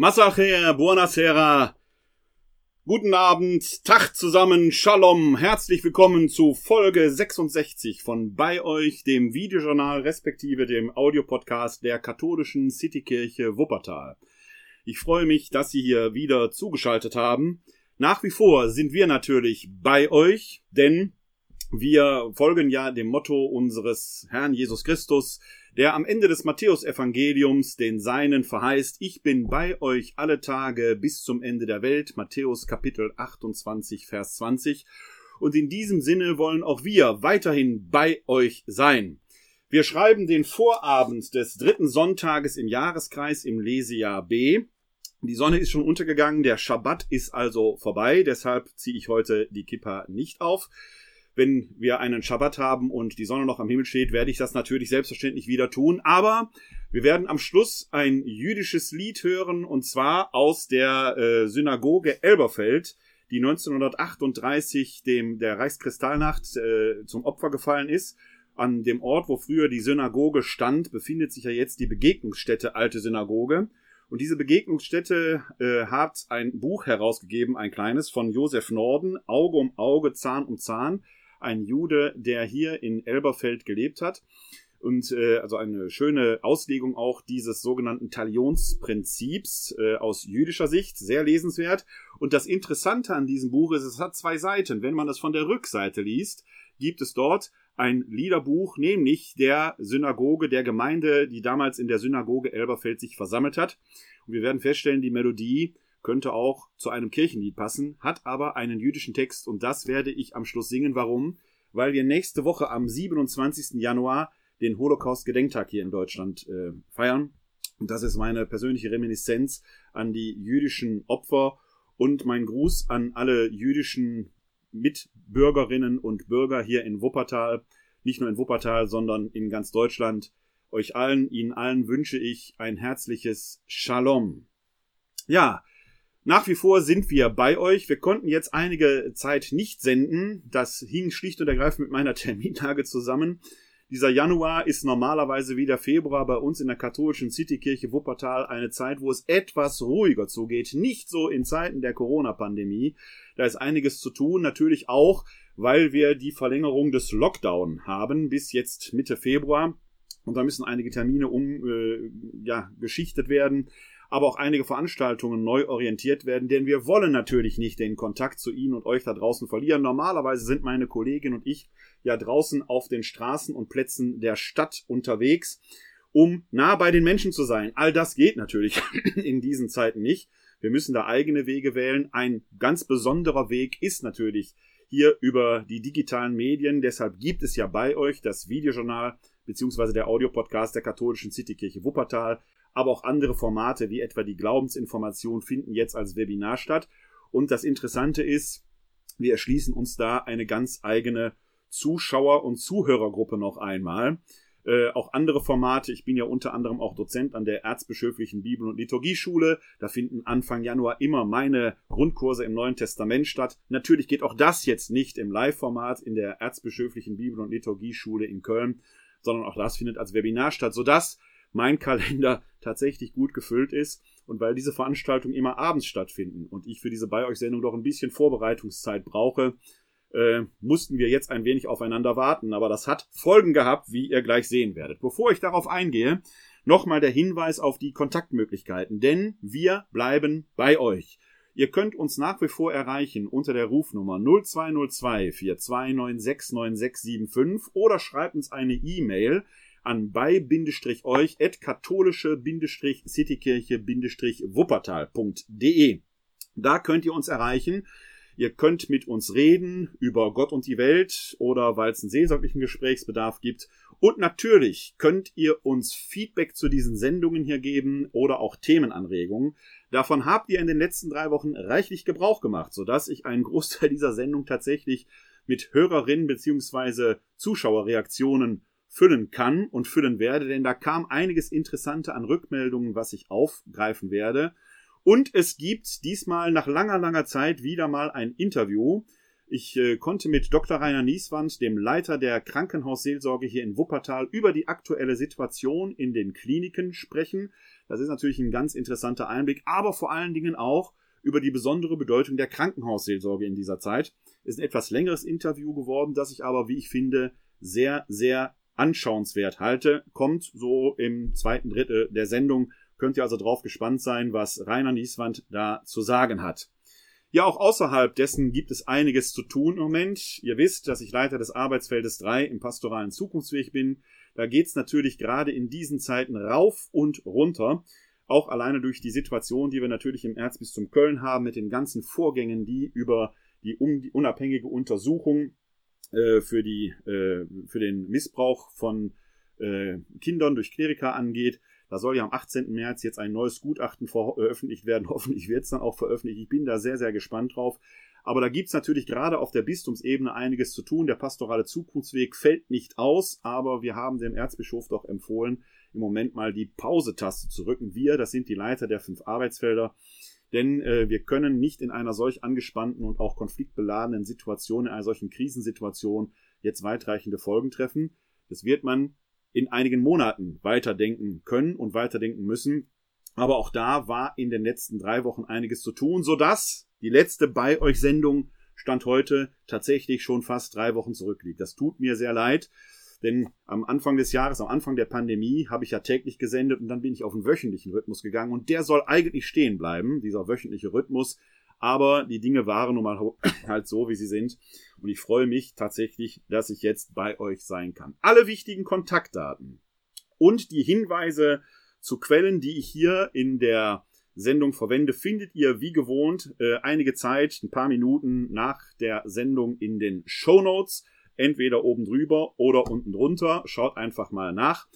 Masacher, buonasera. Guten Abend, Tag zusammen, Shalom, herzlich willkommen zu Folge 66 von bei euch, dem Videojournal respektive dem Audiopodcast der katholischen Citykirche Wuppertal. Ich freue mich, dass Sie hier wieder zugeschaltet haben. Nach wie vor sind wir natürlich bei euch, denn wir folgen ja dem Motto unseres Herrn Jesus Christus, der am Ende des Matthäusevangeliums den Seinen verheißt, ich bin bei euch alle Tage bis zum Ende der Welt, Matthäus Kapitel 28, Vers 20. Und in diesem Sinne wollen auch wir weiterhin bei euch sein. Wir schreiben den Vorabend des dritten Sonntages im Jahreskreis im Lesejahr B. Die Sonne ist schon untergegangen, der Schabbat ist also vorbei, deshalb ziehe ich heute die Kippa nicht auf. Wenn wir einen Schabbat haben und die Sonne noch am Himmel steht, werde ich das natürlich selbstverständlich wieder tun. Aber wir werden am Schluss ein jüdisches Lied hören und zwar aus der äh, Synagoge Elberfeld, die 1938 dem der Reichskristallnacht äh, zum Opfer gefallen ist. An dem Ort, wo früher die Synagoge stand, befindet sich ja jetzt die Begegnungsstätte Alte Synagoge. Und diese Begegnungsstätte äh, hat ein Buch herausgegeben, ein kleines, von Josef Norden, Auge um Auge, Zahn um Zahn ein Jude, der hier in Elberfeld gelebt hat. Und äh, also eine schöne Auslegung auch dieses sogenannten Talionsprinzips äh, aus jüdischer Sicht, sehr lesenswert. Und das Interessante an diesem Buch ist, es hat zwei Seiten. Wenn man das von der Rückseite liest, gibt es dort ein Liederbuch, nämlich der Synagoge, der Gemeinde, die damals in der Synagoge Elberfeld sich versammelt hat. Und wir werden feststellen, die Melodie könnte auch zu einem Kirchenlied passen, hat aber einen jüdischen Text und das werde ich am Schluss singen. Warum? Weil wir nächste Woche am 27. Januar den Holocaust-Gedenktag hier in Deutschland äh, feiern. Und das ist meine persönliche Reminiszenz an die jüdischen Opfer und mein Gruß an alle jüdischen Mitbürgerinnen und Bürger hier in Wuppertal. Nicht nur in Wuppertal, sondern in ganz Deutschland. Euch allen, Ihnen allen wünsche ich ein herzliches Shalom. Ja, nach wie vor sind wir bei euch. Wir konnten jetzt einige Zeit nicht senden. Das hing schlicht und ergreifend mit meiner Terminlage zusammen. Dieser Januar ist normalerweise wie der Februar bei uns in der katholischen Citykirche Wuppertal eine Zeit, wo es etwas ruhiger zugeht. Nicht so in Zeiten der Corona-Pandemie. Da ist einiges zu tun. Natürlich auch, weil wir die Verlängerung des Lockdown haben bis jetzt Mitte Februar. Und da müssen einige Termine um, äh, ja, geschichtet werden aber auch einige Veranstaltungen neu orientiert werden, denn wir wollen natürlich nicht den Kontakt zu Ihnen und euch da draußen verlieren. Normalerweise sind meine Kollegin und ich ja draußen auf den Straßen und Plätzen der Stadt unterwegs, um nah bei den Menschen zu sein. All das geht natürlich in diesen Zeiten nicht. Wir müssen da eigene Wege wählen. Ein ganz besonderer Weg ist natürlich hier über die digitalen Medien. Deshalb gibt es ja bei euch das Videojournal beziehungsweise der Audiopodcast der katholischen Citykirche Wuppertal aber auch andere Formate wie etwa die Glaubensinformation finden jetzt als Webinar statt. Und das Interessante ist, wir erschließen uns da eine ganz eigene Zuschauer- und Zuhörergruppe noch einmal. Äh, auch andere Formate. Ich bin ja unter anderem auch Dozent an der Erzbischöflichen Bibel- und Liturgieschule. Da finden Anfang Januar immer meine Grundkurse im Neuen Testament statt. Natürlich geht auch das jetzt nicht im Live-Format in der Erzbischöflichen Bibel- und Liturgieschule in Köln, sondern auch das findet als Webinar statt, sodass mein Kalender tatsächlich gut gefüllt ist und weil diese Veranstaltungen immer abends stattfinden und ich für diese bei euch Sendung doch ein bisschen Vorbereitungszeit brauche, äh, mussten wir jetzt ein wenig aufeinander warten, aber das hat Folgen gehabt, wie ihr gleich sehen werdet. Bevor ich darauf eingehe, nochmal der Hinweis auf die Kontaktmöglichkeiten, denn wir bleiben bei euch. Ihr könnt uns nach wie vor erreichen unter der Rufnummer 0202 42969675 oder schreibt uns eine E-Mail an bei-euch at katholische-citykirche-wuppertal.de. Da könnt ihr uns erreichen. Ihr könnt mit uns reden über Gott und die Welt oder weil es einen seelsorglichen Gesprächsbedarf gibt. Und natürlich könnt ihr uns Feedback zu diesen Sendungen hier geben oder auch Themenanregungen. Davon habt ihr in den letzten drei Wochen reichlich Gebrauch gemacht, sodass ich einen Großteil dieser Sendung tatsächlich mit Hörerinnen bzw. Zuschauerreaktionen füllen kann und füllen werde, denn da kam einiges Interessante an Rückmeldungen, was ich aufgreifen werde. Und es gibt diesmal nach langer, langer Zeit wieder mal ein Interview. Ich äh, konnte mit Dr. Rainer Nieswand, dem Leiter der Krankenhausseelsorge hier in Wuppertal, über die aktuelle Situation in den Kliniken sprechen. Das ist natürlich ein ganz interessanter Einblick, aber vor allen Dingen auch über die besondere Bedeutung der Krankenhausseelsorge in dieser Zeit. Ist ein etwas längeres Interview geworden, das ich aber, wie ich finde, sehr, sehr anschauenswert halte. Kommt so im zweiten Drittel der Sendung. Könnt ihr also drauf gespannt sein, was Rainer Nieswand da zu sagen hat. Ja, auch außerhalb dessen gibt es einiges zu tun im Moment. Ihr wisst, dass ich Leiter des Arbeitsfeldes 3 im pastoralen Zukunftsweg bin. Da geht's natürlich gerade in diesen Zeiten rauf und runter. Auch alleine durch die Situation, die wir natürlich im Erzbistum Köln haben, mit den ganzen Vorgängen, die über die unabhängige Untersuchung äh, für, die, äh, für den Missbrauch von äh, Kindern durch Klerika angeht. Da soll ja am 18. März jetzt ein neues Gutachten veröffentlicht werden. Hoffentlich wird es dann auch veröffentlicht. Ich bin da sehr, sehr gespannt drauf. Aber da gibt's natürlich gerade auf der Bistumsebene einiges zu tun. Der pastorale Zukunftsweg fällt nicht aus, aber wir haben dem Erzbischof doch empfohlen, im Moment mal die Pause-Taste zu rücken. Wir, das sind die Leiter der fünf Arbeitsfelder, denn äh, wir können nicht in einer solch angespannten und auch konfliktbeladenen Situation, in einer solchen Krisensituation jetzt weitreichende Folgen treffen. Das wird man in einigen Monaten weiterdenken können und weiterdenken müssen. Aber auch da war in den letzten drei Wochen einiges zu tun, sodass die letzte bei euch Sendung Stand heute tatsächlich schon fast drei Wochen zurückliegt. Das tut mir sehr leid, denn am Anfang des Jahres, am Anfang der Pandemie, habe ich ja täglich gesendet und dann bin ich auf einen wöchentlichen Rhythmus gegangen und der soll eigentlich stehen bleiben, dieser wöchentliche Rhythmus. Aber die Dinge waren nun mal halt so, wie sie sind. Und ich freue mich tatsächlich, dass ich jetzt bei euch sein kann. Alle wichtigen Kontaktdaten und die Hinweise zu Quellen, die ich hier in der Sendung verwende, findet ihr wie gewohnt äh, einige Zeit, ein paar Minuten nach der Sendung in den Show Notes. Entweder oben drüber oder unten drunter. Schaut einfach mal nach.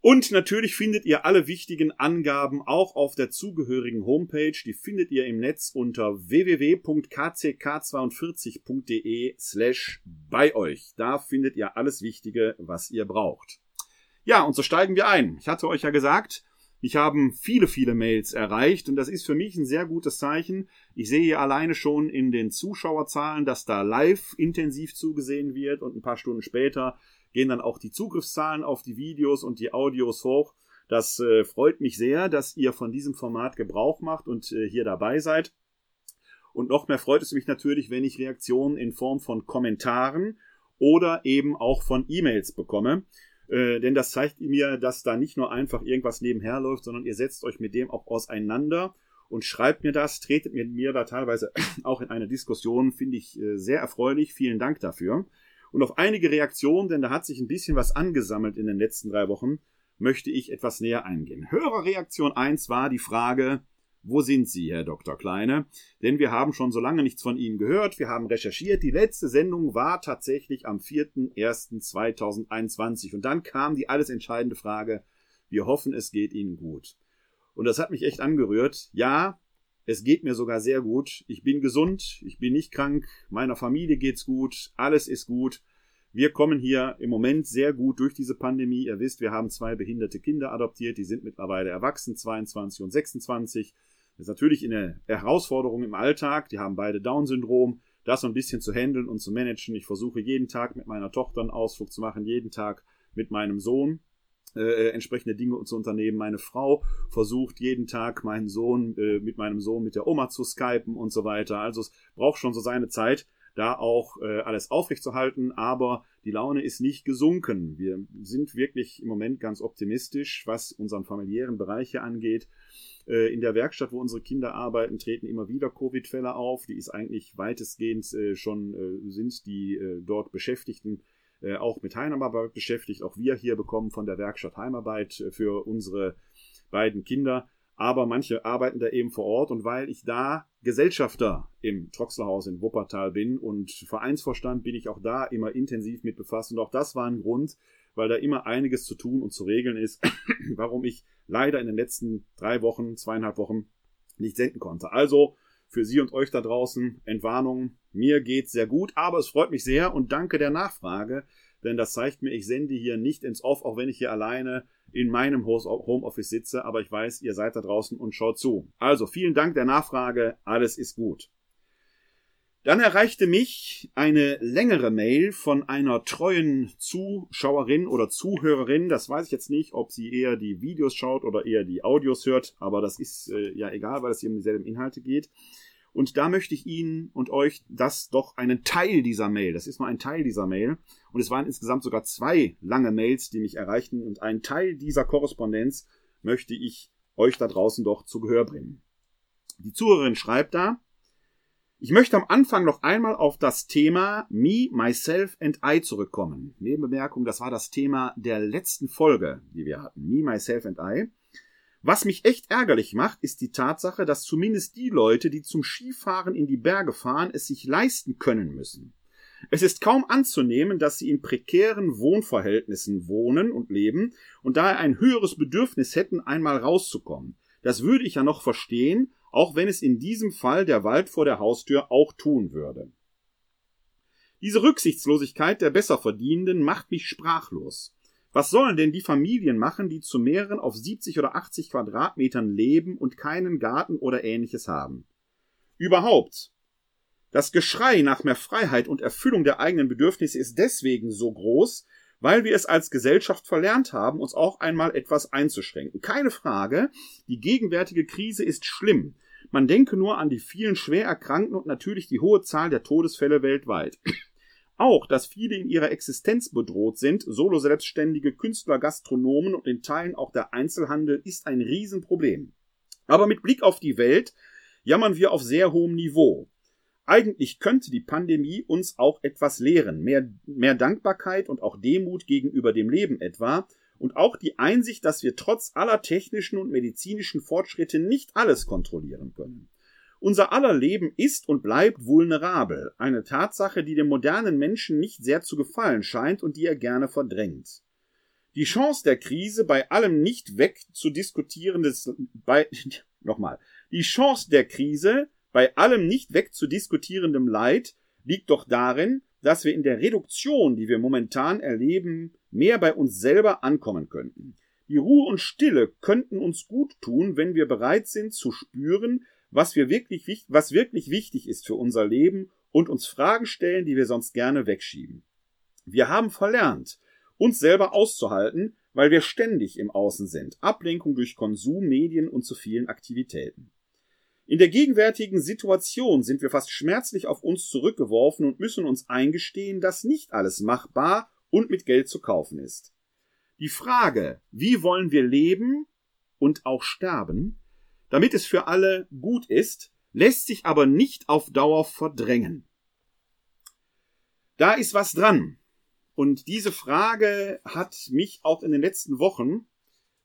Und natürlich findet ihr alle wichtigen Angaben auch auf der zugehörigen Homepage. Die findet ihr im Netz unter www.kck42.de slash bei euch. Da findet ihr alles Wichtige, was ihr braucht. Ja, und so steigen wir ein. Ich hatte euch ja gesagt, ich habe viele, viele Mails erreicht und das ist für mich ein sehr gutes Zeichen. Ich sehe hier alleine schon in den Zuschauerzahlen, dass da live intensiv zugesehen wird und ein paar Stunden später gehen dann auch die Zugriffszahlen auf die Videos und die Audios hoch. Das äh, freut mich sehr, dass ihr von diesem Format Gebrauch macht und äh, hier dabei seid. Und noch mehr freut es mich natürlich, wenn ich Reaktionen in Form von Kommentaren oder eben auch von E-Mails bekomme. Äh, denn das zeigt mir, dass da nicht nur einfach irgendwas nebenher läuft, sondern ihr setzt euch mit dem auch auseinander und schreibt mir das, tretet mit mir da teilweise auch in eine Diskussion, finde ich äh, sehr erfreulich. Vielen Dank dafür. Und auf einige Reaktionen, denn da hat sich ein bisschen was angesammelt in den letzten drei Wochen, möchte ich etwas näher eingehen. Hörerreaktion 1 war die Frage, wo sind Sie, Herr Dr. Kleine? Denn wir haben schon so lange nichts von Ihnen gehört. Wir haben recherchiert. Die letzte Sendung war tatsächlich am 4.1.2021. Und dann kam die alles entscheidende Frage. Wir hoffen, es geht Ihnen gut. Und das hat mich echt angerührt. Ja, es geht mir sogar sehr gut. Ich bin gesund, ich bin nicht krank, meiner Familie geht's gut, alles ist gut. Wir kommen hier im Moment sehr gut durch diese Pandemie. Ihr wisst, wir haben zwei behinderte Kinder adoptiert, die sind mittlerweile erwachsen, 22 und 26. Das ist natürlich eine Herausforderung im Alltag. Die haben beide Down-Syndrom. Das so ein bisschen zu handeln und zu managen. Ich versuche jeden Tag mit meiner Tochter einen Ausflug zu machen, jeden Tag mit meinem Sohn äh, entsprechende Dinge zu unternehmen. Meine Frau versucht jeden Tag meinen Sohn äh, mit meinem Sohn mit der Oma zu skypen und so weiter. Also es braucht schon so seine Zeit, da auch äh, alles aufrechtzuerhalten, aber die Laune ist nicht gesunken. Wir sind wirklich im Moment ganz optimistisch, was unseren familiären Bereich hier angeht. Äh, in der Werkstatt, wo unsere Kinder arbeiten, treten immer wieder Covid-Fälle auf. Die ist eigentlich weitestgehend äh, schon, äh, sind die dort Beschäftigten auch mit Heimarbeit beschäftigt. Auch wir hier bekommen von der Werkstatt Heimarbeit für unsere beiden Kinder. Aber manche arbeiten da eben vor Ort und weil ich da Gesellschafter im Troxlerhaus in Wuppertal bin und Vereinsvorstand bin ich auch da immer intensiv mit befasst und auch das war ein Grund, weil da immer einiges zu tun und zu regeln ist, warum ich leider in den letzten drei Wochen, zweieinhalb Wochen nicht senden konnte. Also für Sie und euch da draußen Entwarnung. Mir geht's sehr gut, aber es freut mich sehr und danke der Nachfrage, denn das zeigt mir, ich sende hier nicht ins Off, auch wenn ich hier alleine in meinem Homeoffice sitze, aber ich weiß, ihr seid da draußen und schaut zu. Also vielen Dank der Nachfrage, alles ist gut. Dann erreichte mich eine längere Mail von einer treuen Zuschauerin oder Zuhörerin. Das weiß ich jetzt nicht, ob sie eher die Videos schaut oder eher die Audios hört, aber das ist äh, ja egal, weil es hier um dieselben Inhalte geht. Und da möchte ich Ihnen und euch das doch einen Teil dieser Mail, das ist nur ein Teil dieser Mail, und es waren insgesamt sogar zwei lange Mails, die mich erreichten, und einen Teil dieser Korrespondenz möchte ich euch da draußen doch zu Gehör bringen. Die Zuhörerin schreibt da, ich möchte am Anfang noch einmal auf das Thema Me, Myself and I zurückkommen. Nebenbemerkung, das war das Thema der letzten Folge, die wir hatten. Me, Myself and I. Was mich echt ärgerlich macht, ist die Tatsache, dass zumindest die Leute, die zum Skifahren in die Berge fahren, es sich leisten können müssen. Es ist kaum anzunehmen, dass sie in prekären Wohnverhältnissen wohnen und leben und daher ein höheres Bedürfnis hätten, einmal rauszukommen. Das würde ich ja noch verstehen, auch wenn es in diesem Fall der Wald vor der Haustür auch tun würde. Diese Rücksichtslosigkeit der Besserverdienenden macht mich sprachlos. Was sollen denn die Familien machen, die zu mehreren auf 70 oder 80 Quadratmetern leben und keinen Garten oder ähnliches haben? Überhaupt. Das Geschrei nach mehr Freiheit und Erfüllung der eigenen Bedürfnisse ist deswegen so groß, weil wir es als Gesellschaft verlernt haben, uns auch einmal etwas einzuschränken. Keine Frage, die gegenwärtige Krise ist schlimm. Man denke nur an die vielen schwer Erkrankten und natürlich die hohe Zahl der Todesfälle weltweit. Auch, dass viele in ihrer Existenz bedroht sind, solo selbstständige Künstler, Gastronomen und in Teilen auch der Einzelhandel, ist ein Riesenproblem. Aber mit Blick auf die Welt jammern wir auf sehr hohem Niveau. Eigentlich könnte die Pandemie uns auch etwas lehren, mehr, mehr Dankbarkeit und auch Demut gegenüber dem Leben etwa, und auch die Einsicht, dass wir trotz aller technischen und medizinischen Fortschritte nicht alles kontrollieren können. Unser aller Leben ist und bleibt vulnerabel, eine Tatsache, die dem modernen Menschen nicht sehr zu gefallen scheint und die er gerne verdrängt. Die Chance der Krise bei allem nicht weg zu diskutierendes, bei, nochmal, die Chance der Krise bei allem nicht weg zu diskutierendem Leid liegt doch darin, dass wir in der Reduktion, die wir momentan erleben, mehr bei uns selber ankommen könnten. Die Ruhe und Stille könnten uns gut tun, wenn wir bereit sind zu spüren, was, wir wirklich, was wirklich wichtig ist für unser Leben und uns Fragen stellen, die wir sonst gerne wegschieben. Wir haben verlernt, uns selber auszuhalten, weil wir ständig im Außen sind. Ablenkung durch Konsum, Medien und zu vielen Aktivitäten. In der gegenwärtigen Situation sind wir fast schmerzlich auf uns zurückgeworfen und müssen uns eingestehen, dass nicht alles machbar und mit Geld zu kaufen ist. Die Frage, wie wollen wir leben und auch sterben, damit es für alle gut ist, lässt sich aber nicht auf Dauer verdrängen. Da ist was dran. Und diese Frage hat mich auch in den letzten Wochen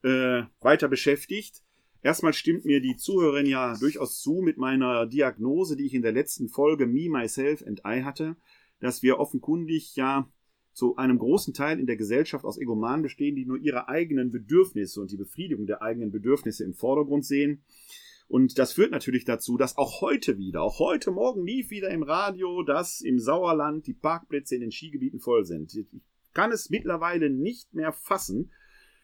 äh, weiter beschäftigt. Erstmal stimmt mir die Zuhörerin ja durchaus zu mit meiner Diagnose, die ich in der letzten Folge Me, Myself and I hatte, dass wir offenkundig ja zu einem großen Teil in der Gesellschaft aus Egomanen bestehen, die nur ihre eigenen Bedürfnisse und die Befriedigung der eigenen Bedürfnisse im Vordergrund sehen. Und das führt natürlich dazu, dass auch heute wieder, auch heute Morgen lief wieder im Radio, dass im Sauerland die Parkplätze in den Skigebieten voll sind. Ich kann es mittlerweile nicht mehr fassen,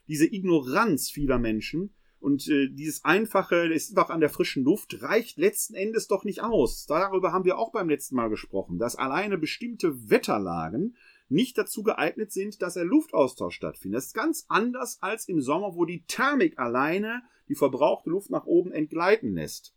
diese Ignoranz vieler Menschen, und äh, dieses einfache, es ist doch an der frischen Luft, reicht letzten Endes doch nicht aus. Darüber haben wir auch beim letzten Mal gesprochen, dass alleine bestimmte Wetterlagen nicht dazu geeignet sind, dass der Luftaustausch stattfindet. Das ist ganz anders als im Sommer, wo die Thermik alleine die verbrauchte Luft nach oben entgleiten lässt.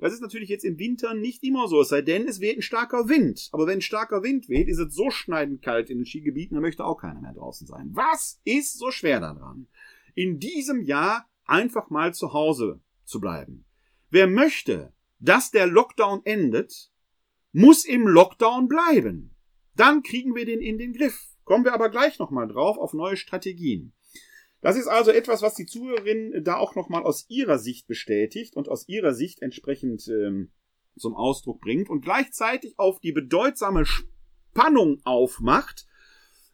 Das ist natürlich jetzt im Winter nicht immer so, es sei denn, es weht ein starker Wind. Aber wenn ein starker Wind weht, ist es so schneidend kalt in den Skigebieten, da möchte auch keiner mehr draußen sein. Was ist so schwer daran? In diesem Jahr einfach mal zu Hause zu bleiben. Wer möchte, dass der Lockdown endet, muss im Lockdown bleiben. Dann kriegen wir den in den Griff. Kommen wir aber gleich nochmal drauf auf neue Strategien. Das ist also etwas, was die Zuhörerin da auch nochmal aus ihrer Sicht bestätigt und aus ihrer Sicht entsprechend ähm, zum Ausdruck bringt und gleichzeitig auf die bedeutsame Spannung aufmacht,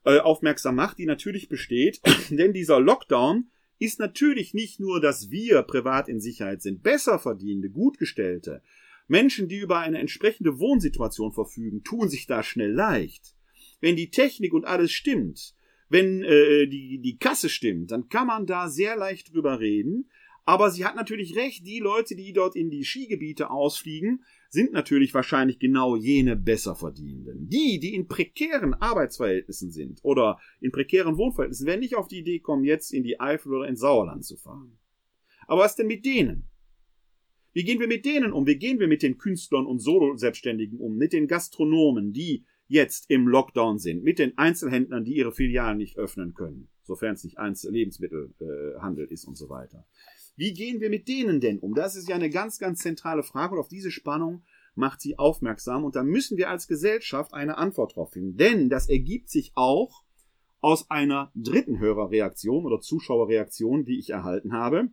äh, aufmerksam macht, die natürlich besteht, denn dieser Lockdown ist natürlich nicht nur, dass wir privat in Sicherheit sind, besser verdienende, gutgestellte, Menschen, die über eine entsprechende Wohnsituation verfügen, tun sich da schnell leicht. Wenn die Technik und alles stimmt, wenn äh, die, die Kasse stimmt, dann kann man da sehr leicht drüber reden. Aber sie hat natürlich recht, die Leute, die dort in die Skigebiete ausfliegen, sind natürlich wahrscheinlich genau jene Besserverdienenden. Die, die in prekären Arbeitsverhältnissen sind oder in prekären Wohnverhältnissen, werden nicht auf die Idee kommen, jetzt in die Eifel oder ins Sauerland zu fahren. Aber was denn mit denen? Wie gehen wir mit denen um? Wie gehen wir mit den Künstlern und Solo-Selbstständigen um? Mit den Gastronomen, die jetzt im Lockdown sind, mit den Einzelhändlern, die ihre Filialen nicht öffnen können, sofern es nicht Einzel Lebensmittelhandel äh, ist und so weiter. Wie gehen wir mit denen denn um? Das ist ja eine ganz, ganz zentrale Frage und auf diese Spannung macht sie aufmerksam und da müssen wir als Gesellschaft eine Antwort drauf finden. Denn das ergibt sich auch aus einer dritten Hörerreaktion oder Zuschauerreaktion, die ich erhalten habe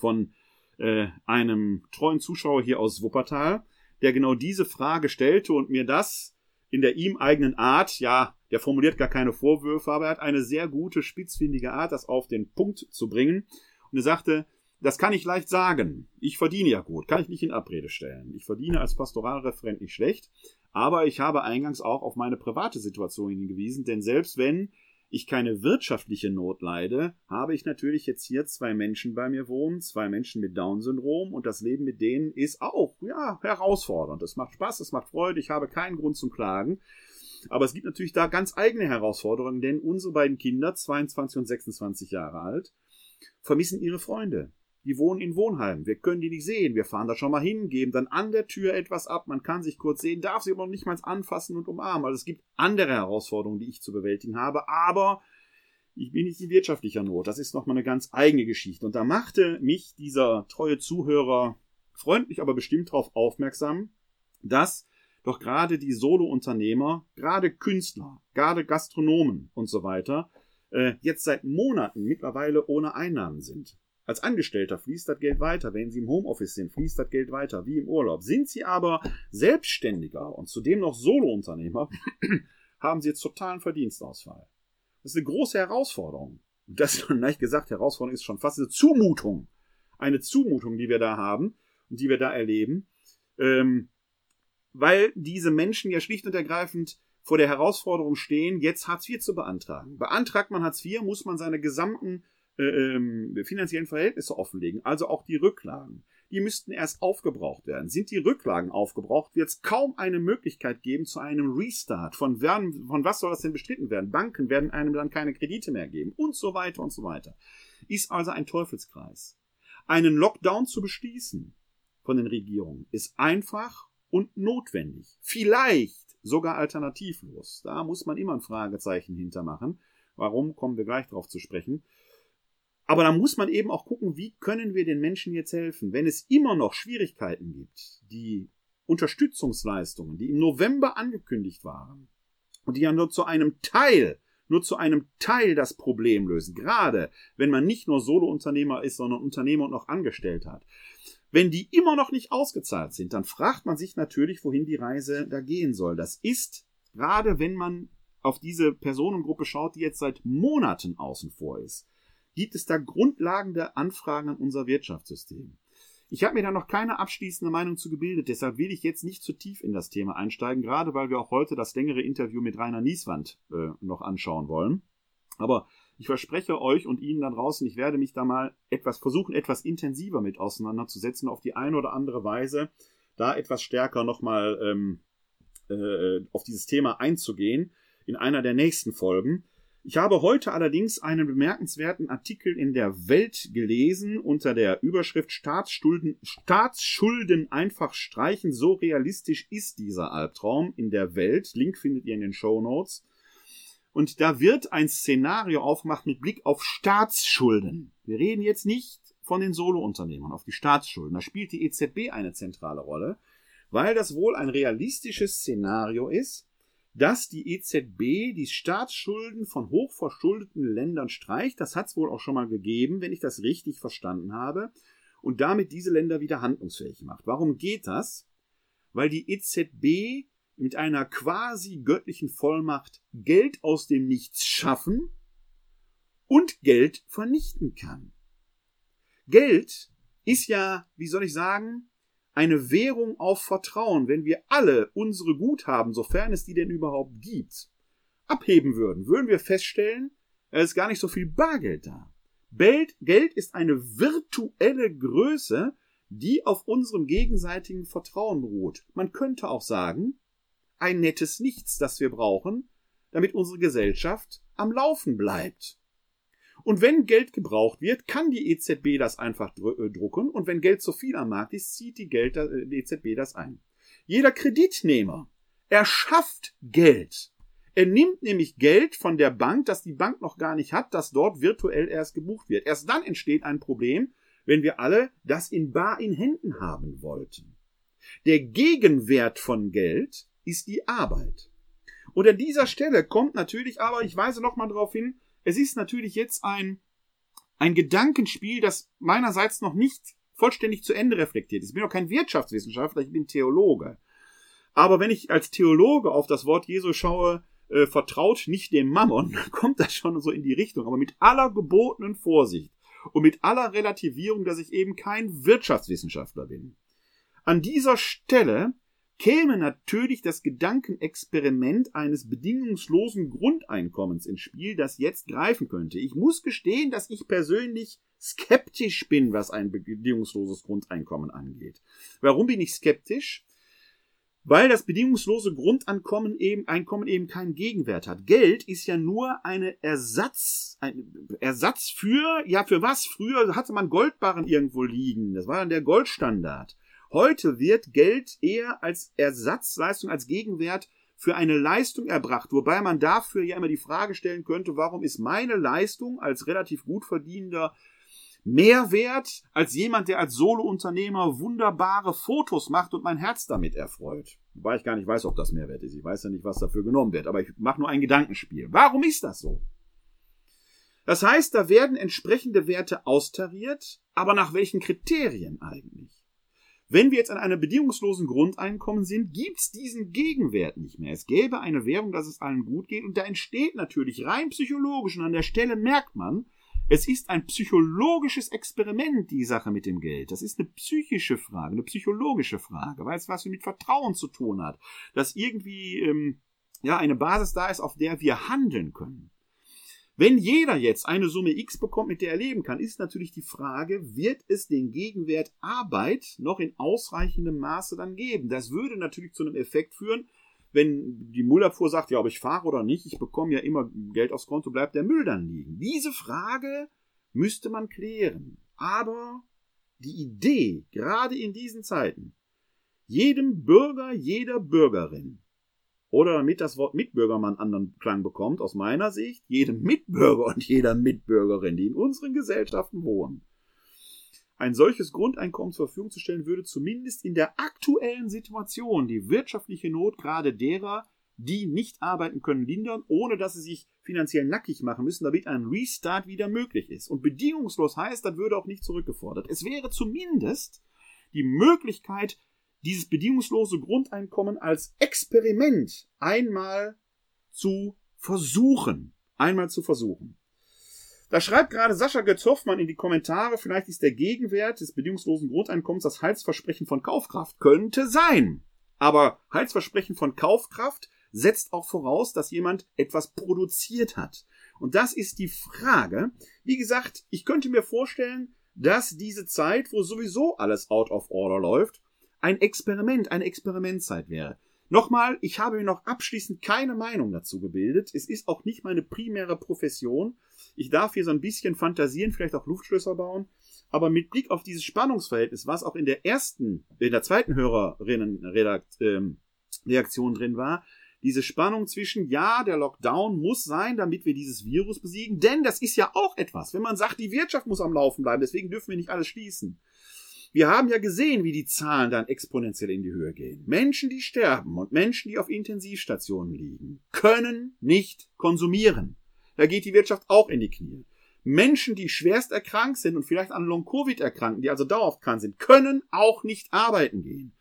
von äh, einem treuen Zuschauer hier aus Wuppertal, der genau diese Frage stellte und mir das in der ihm eigenen Art, ja, der formuliert gar keine Vorwürfe, aber er hat eine sehr gute, spitzfindige Art, das auf den Punkt zu bringen. Und er sagte, das kann ich leicht sagen. Ich verdiene ja gut, kann ich nicht in Abrede stellen. Ich verdiene als Pastoralreferent nicht schlecht, aber ich habe eingangs auch auf meine private Situation hingewiesen, denn selbst wenn ich keine wirtschaftliche Not leide, habe ich natürlich jetzt hier zwei Menschen bei mir wohnen, zwei Menschen mit Down-Syndrom und das Leben mit denen ist auch, ja, herausfordernd. Es macht Spaß, es macht Freude, ich habe keinen Grund zum Klagen. Aber es gibt natürlich da ganz eigene Herausforderungen, denn unsere beiden Kinder, 22 und 26 Jahre alt, vermissen ihre Freunde. Die wohnen in Wohnheimen. Wir können die nicht sehen. Wir fahren da schon mal hin, geben dann an der Tür etwas ab. Man kann sich kurz sehen, darf sie aber noch nicht mal anfassen und umarmen. Also es gibt andere Herausforderungen, die ich zu bewältigen habe. Aber ich bin nicht in wirtschaftlicher Not. Das ist nochmal eine ganz eigene Geschichte. Und da machte mich dieser treue Zuhörer freundlich, aber bestimmt darauf aufmerksam, dass doch gerade die Solo-Unternehmer, gerade Künstler, gerade Gastronomen und so weiter, äh, jetzt seit Monaten mittlerweile ohne Einnahmen sind. Als Angestellter fließt das Geld weiter. Wenn Sie im Homeoffice sind, fließt das Geld weiter, wie im Urlaub. Sind Sie aber Selbstständiger und zudem noch Solounternehmer, haben Sie jetzt totalen Verdienstausfall. Das ist eine große Herausforderung. Das ist leicht gesagt, Herausforderung ist schon fast eine Zumutung. Eine Zumutung, die wir da haben und die wir da erleben. Ähm, weil diese Menschen ja schlicht und ergreifend vor der Herausforderung stehen, jetzt Hartz IV zu beantragen. Beantragt man Hartz IV, muss man seine gesamten äh, finanziellen Verhältnisse offenlegen, also auch die Rücklagen. Die müssten erst aufgebraucht werden. Sind die Rücklagen aufgebraucht, wird es kaum eine Möglichkeit geben zu einem Restart. Von, werden, von was soll das denn bestritten werden? Banken werden einem dann keine Kredite mehr geben und so weiter und so weiter. Ist also ein Teufelskreis. Einen Lockdown zu beschließen von den Regierungen ist einfach und notwendig. Vielleicht sogar alternativlos. Da muss man immer ein Fragezeichen hintermachen. Warum, kommen wir gleich darauf zu sprechen. Aber da muss man eben auch gucken, wie können wir den Menschen jetzt helfen, wenn es immer noch Schwierigkeiten gibt, die Unterstützungsleistungen, die im November angekündigt waren und die ja nur zu einem Teil, nur zu einem Teil das Problem lösen, gerade wenn man nicht nur Solounternehmer ist, sondern Unternehmer und noch angestellt hat. Wenn die immer noch nicht ausgezahlt sind, dann fragt man sich natürlich, wohin die Reise da gehen soll. Das ist, gerade wenn man auf diese Personengruppe schaut, die jetzt seit Monaten außen vor ist, gibt es da grundlegende Anfragen an unser Wirtschaftssystem. Ich habe mir da noch keine abschließende Meinung zu gebildet, deshalb will ich jetzt nicht zu tief in das Thema einsteigen, gerade weil wir auch heute das längere Interview mit Rainer Nieswand äh, noch anschauen wollen. Aber ich verspreche euch und Ihnen da draußen, ich werde mich da mal etwas versuchen, etwas intensiver mit auseinanderzusetzen, auf die eine oder andere Weise, da etwas stärker nochmal ähm, äh, auf dieses Thema einzugehen in einer der nächsten Folgen. Ich habe heute allerdings einen bemerkenswerten Artikel in der Welt gelesen unter der Überschrift Staatsschulden, Staatsschulden einfach streichen. So realistisch ist dieser Albtraum in der Welt. Link findet ihr in den Show Notes. Und da wird ein Szenario aufgemacht mit Blick auf Staatsschulden. Wir reden jetzt nicht von den Solounternehmern, auf die Staatsschulden. Da spielt die EZB eine zentrale Rolle, weil das wohl ein realistisches Szenario ist, dass die EZB die Staatsschulden von hochverschuldeten Ländern streicht. Das hat es wohl auch schon mal gegeben, wenn ich das richtig verstanden habe. Und damit diese Länder wieder handlungsfähig macht. Warum geht das? Weil die EZB mit einer quasi göttlichen Vollmacht Geld aus dem Nichts schaffen und Geld vernichten kann. Geld ist ja, wie soll ich sagen, eine Währung auf Vertrauen, wenn wir alle unsere Guthaben, sofern es die denn überhaupt gibt, abheben würden, würden wir feststellen, es ist gar nicht so viel Bargeld da. Geld ist eine virtuelle Größe, die auf unserem gegenseitigen Vertrauen beruht. Man könnte auch sagen, ein nettes Nichts, das wir brauchen, damit unsere Gesellschaft am Laufen bleibt. Und wenn Geld gebraucht wird, kann die EZB das einfach äh, drucken und wenn Geld zu viel am Markt ist, zieht die, Geld, äh, die EZB das ein. Jeder Kreditnehmer erschafft Geld. Er nimmt nämlich Geld von der Bank, das die Bank noch gar nicht hat, das dort virtuell erst gebucht wird. Erst dann entsteht ein Problem, wenn wir alle das in bar in Händen haben wollten. Der Gegenwert von Geld ist die Arbeit. Und an dieser Stelle kommt natürlich, aber ich weise nochmal darauf hin, es ist natürlich jetzt ein, ein Gedankenspiel, das meinerseits noch nicht vollständig zu Ende reflektiert ist. Ich bin auch kein Wirtschaftswissenschaftler, ich bin Theologe. Aber wenn ich als Theologe auf das Wort Jesu schaue, äh, vertraut nicht dem Mammon, kommt das schon so in die Richtung. Aber mit aller gebotenen Vorsicht und mit aller Relativierung, dass ich eben kein Wirtschaftswissenschaftler bin. An dieser Stelle käme natürlich das Gedankenexperiment eines bedingungslosen Grundeinkommens ins Spiel, das jetzt greifen könnte. Ich muss gestehen, dass ich persönlich skeptisch bin, was ein bedingungsloses Grundeinkommen angeht. Warum bin ich skeptisch? Weil das bedingungslose Grundeinkommen eben, Einkommen eben keinen Gegenwert hat. Geld ist ja nur eine Ersatz, ein Ersatz für, ja, für was? Früher hatte man Goldbarren irgendwo liegen. Das war dann der Goldstandard. Heute wird Geld eher als Ersatzleistung, als Gegenwert für eine Leistung erbracht, wobei man dafür ja immer die Frage stellen könnte, warum ist meine Leistung als relativ gut verdienender mehr wert als jemand, der als Solounternehmer wunderbare Fotos macht und mein Herz damit erfreut. Wobei ich gar nicht weiß, ob das Mehrwert ist. Ich weiß ja nicht, was dafür genommen wird, aber ich mache nur ein Gedankenspiel. Warum ist das so? Das heißt, da werden entsprechende Werte austariert, aber nach welchen Kriterien eigentlich? Wenn wir jetzt an einem bedingungslosen Grundeinkommen sind, gibt's diesen Gegenwert nicht mehr. Es gäbe eine Währung, dass es allen gut geht und da entsteht natürlich rein psychologisch und an der Stelle merkt man, es ist ein psychologisches Experiment, die Sache mit dem Geld. Das ist eine psychische Frage, eine psychologische Frage, weil es was mit Vertrauen zu tun hat, dass irgendwie ähm, ja eine Basis da ist, auf der wir handeln können. Wenn jeder jetzt eine Summe X bekommt, mit der er leben kann, ist natürlich die Frage, wird es den Gegenwert Arbeit noch in ausreichendem Maße dann geben? Das würde natürlich zu einem Effekt führen, wenn die Müllabfuhr sagt, ja, ob ich fahre oder nicht, ich bekomme ja immer Geld aufs Konto, bleibt der Müll dann liegen. Diese Frage müsste man klären. Aber die Idee, gerade in diesen Zeiten, jedem Bürger, jeder Bürgerin oder damit das Wort Mitbürger mal einen anderen Klang bekommt, aus meiner Sicht, jedem Mitbürger und jeder Mitbürgerin, die in unseren Gesellschaften wohnen, ein solches Grundeinkommen zur Verfügung zu stellen, würde zumindest in der aktuellen Situation die wirtschaftliche Not gerade derer, die nicht arbeiten können, lindern, ohne dass sie sich finanziell nackig machen müssen, damit ein Restart wieder möglich ist. Und bedingungslos heißt, das würde auch nicht zurückgefordert. Es wäre zumindest die Möglichkeit, dieses bedingungslose Grundeinkommen als Experiment einmal zu versuchen. Einmal zu versuchen. Da schreibt gerade Sascha Götz-Hoffmann in die Kommentare, vielleicht ist der Gegenwert des bedingungslosen Grundeinkommens das Heilsversprechen von Kaufkraft. Könnte sein. Aber Heilsversprechen von Kaufkraft setzt auch voraus, dass jemand etwas produziert hat. Und das ist die Frage. Wie gesagt, ich könnte mir vorstellen, dass diese Zeit, wo sowieso alles out of order läuft, ein Experiment, eine Experimentzeit wäre. Nochmal, ich habe mir noch abschließend keine Meinung dazu gebildet. Es ist auch nicht meine primäre Profession. Ich darf hier so ein bisschen fantasieren, vielleicht auch Luftschlösser bauen. Aber mit Blick auf dieses Spannungsverhältnis, was auch in der ersten, in der zweiten Hörerinnenreaktion ähm, drin war, diese Spannung zwischen, ja, der Lockdown muss sein, damit wir dieses Virus besiegen, denn das ist ja auch etwas. Wenn man sagt, die Wirtschaft muss am Laufen bleiben, deswegen dürfen wir nicht alles schließen. Wir haben ja gesehen, wie die Zahlen dann exponentiell in die Höhe gehen. Menschen, die sterben und Menschen, die auf Intensivstationen liegen, können nicht konsumieren. Da geht die Wirtschaft auch in die Knie. Menschen, die schwerst erkrankt sind und vielleicht an Long-Covid erkranken, die also dauerhaft krank sind, können auch nicht arbeiten gehen.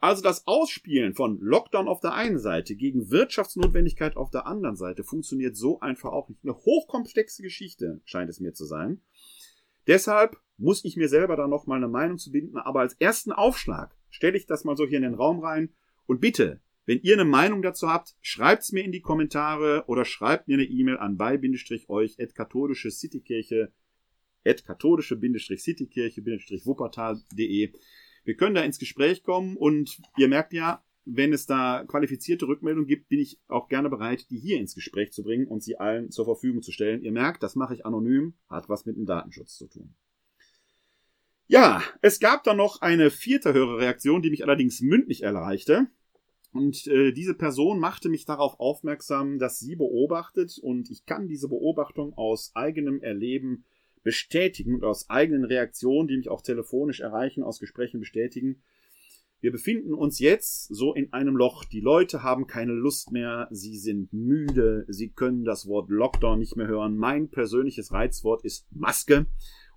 Also das Ausspielen von Lockdown auf der einen Seite gegen Wirtschaftsnotwendigkeit auf der anderen Seite funktioniert so einfach auch nicht. Eine hochkomplexe Geschichte scheint es mir zu sein. Deshalb muss ich mir selber da noch mal eine Meinung zu binden. Aber als ersten Aufschlag stelle ich das mal so hier in den Raum rein. Und bitte, wenn ihr eine Meinung dazu habt, schreibt's mir in die Kommentare oder schreibt mir eine E-Mail an bei-euch at katholische Citykirche katholische-citykirche-wuppertal.de. Wir können da ins Gespräch kommen und ihr merkt ja, wenn es da qualifizierte Rückmeldungen gibt, bin ich auch gerne bereit, die hier ins Gespräch zu bringen und sie allen zur Verfügung zu stellen. Ihr merkt, das mache ich anonym, hat was mit dem Datenschutz zu tun. Ja, es gab dann noch eine vierte Hörerreaktion, die mich allerdings mündlich erreichte. Und äh, diese Person machte mich darauf aufmerksam, dass sie beobachtet und ich kann diese Beobachtung aus eigenem Erleben bestätigen und aus eigenen Reaktionen, die mich auch telefonisch erreichen, aus Gesprächen bestätigen. Wir befinden uns jetzt so in einem Loch. Die Leute haben keine Lust mehr, sie sind müde, sie können das Wort Lockdown nicht mehr hören. Mein persönliches Reizwort ist Maske.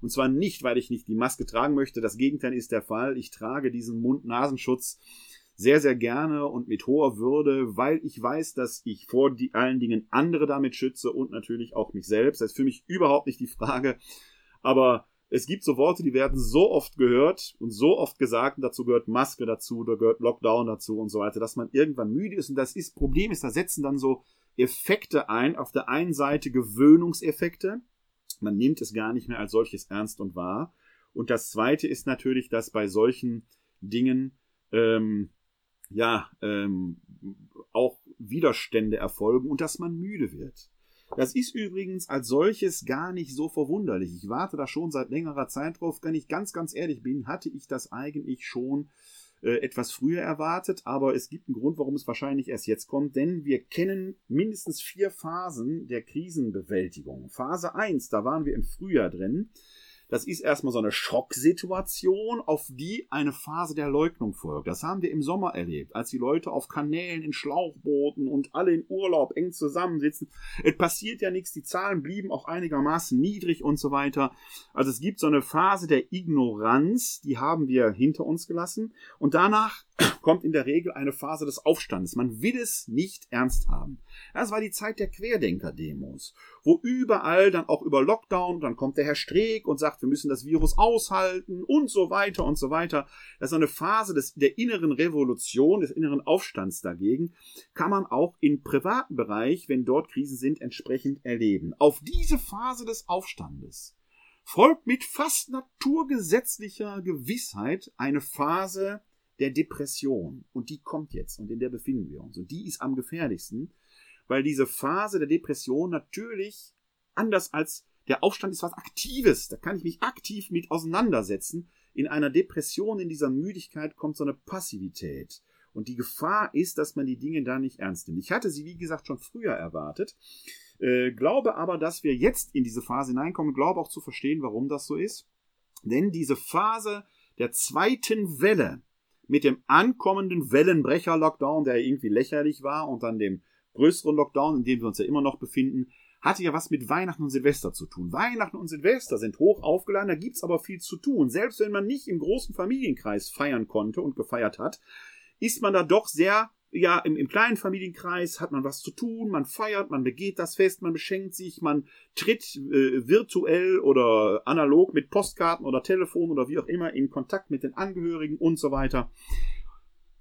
Und zwar nicht, weil ich nicht die Maske tragen möchte. Das Gegenteil ist der Fall. Ich trage diesen Mund-Nasenschutz sehr, sehr gerne und mit hoher Würde, weil ich weiß, dass ich vor die, allen Dingen andere damit schütze und natürlich auch mich selbst. Das ist für mich überhaupt nicht die Frage. Aber es gibt so Worte, die werden so oft gehört und so oft gesagt, und dazu gehört Maske dazu, da gehört Lockdown dazu und so weiter, dass man irgendwann müde ist. Und das ist, Problem ist, da setzen dann so Effekte ein. Auf der einen Seite Gewöhnungseffekte. Man nimmt es gar nicht mehr als solches ernst und wahr. Und das zweite ist natürlich, dass bei solchen Dingen ähm, ja, ähm, auch Widerstände erfolgen und dass man müde wird. Das ist übrigens als solches gar nicht so verwunderlich. Ich warte da schon seit längerer Zeit drauf. Wenn ich ganz, ganz ehrlich bin, hatte ich das eigentlich schon äh, etwas früher erwartet, aber es gibt einen Grund, warum es wahrscheinlich erst jetzt kommt, denn wir kennen mindestens vier Phasen der Krisenbewältigung. Phase 1, da waren wir im Frühjahr drin. Das ist erstmal so eine Schocksituation, auf die eine Phase der Leugnung folgt. Das haben wir im Sommer erlebt, als die Leute auf Kanälen in Schlauchbooten und alle in Urlaub eng zusammensitzen. Es passiert ja nichts, die Zahlen blieben auch einigermaßen niedrig und so weiter. Also es gibt so eine Phase der Ignoranz, die haben wir hinter uns gelassen. Und danach kommt in der Regel eine Phase des Aufstandes. Man will es nicht ernst haben. Das war die Zeit der Querdenker-Demos, wo überall dann auch über Lockdown, dann kommt der Herr Streeck und sagt, wir müssen das Virus aushalten und so weiter und so weiter. Das ist eine Phase des, der inneren Revolution, des inneren Aufstands dagegen, kann man auch im privaten Bereich, wenn dort Krisen sind, entsprechend erleben. Auf diese Phase des Aufstandes folgt mit fast naturgesetzlicher Gewissheit eine Phase der Depression. Und die kommt jetzt und in der befinden wir uns. Und die ist am gefährlichsten, weil diese Phase der Depression natürlich anders als der Aufstand ist was Aktives. Da kann ich mich aktiv mit auseinandersetzen. In einer Depression, in dieser Müdigkeit kommt so eine Passivität. Und die Gefahr ist, dass man die Dinge da nicht ernst nimmt. Ich hatte sie, wie gesagt, schon früher erwartet. Äh, glaube aber, dass wir jetzt in diese Phase hineinkommen. Glaube auch zu verstehen, warum das so ist. Denn diese Phase der zweiten Welle, mit dem ankommenden Wellenbrecher-Lockdown, der irgendwie lächerlich war, und dann dem größeren Lockdown, in dem wir uns ja immer noch befinden, hatte ja was mit Weihnachten und Silvester zu tun. Weihnachten und Silvester sind hoch aufgeladen, da gibt's aber viel zu tun. Selbst wenn man nicht im großen Familienkreis feiern konnte und gefeiert hat, ist man da doch sehr ja, im, im kleinen Familienkreis hat man was zu tun, man feiert, man begeht das Fest, man beschenkt sich, man tritt äh, virtuell oder analog mit Postkarten oder Telefon oder wie auch immer in Kontakt mit den Angehörigen und so weiter.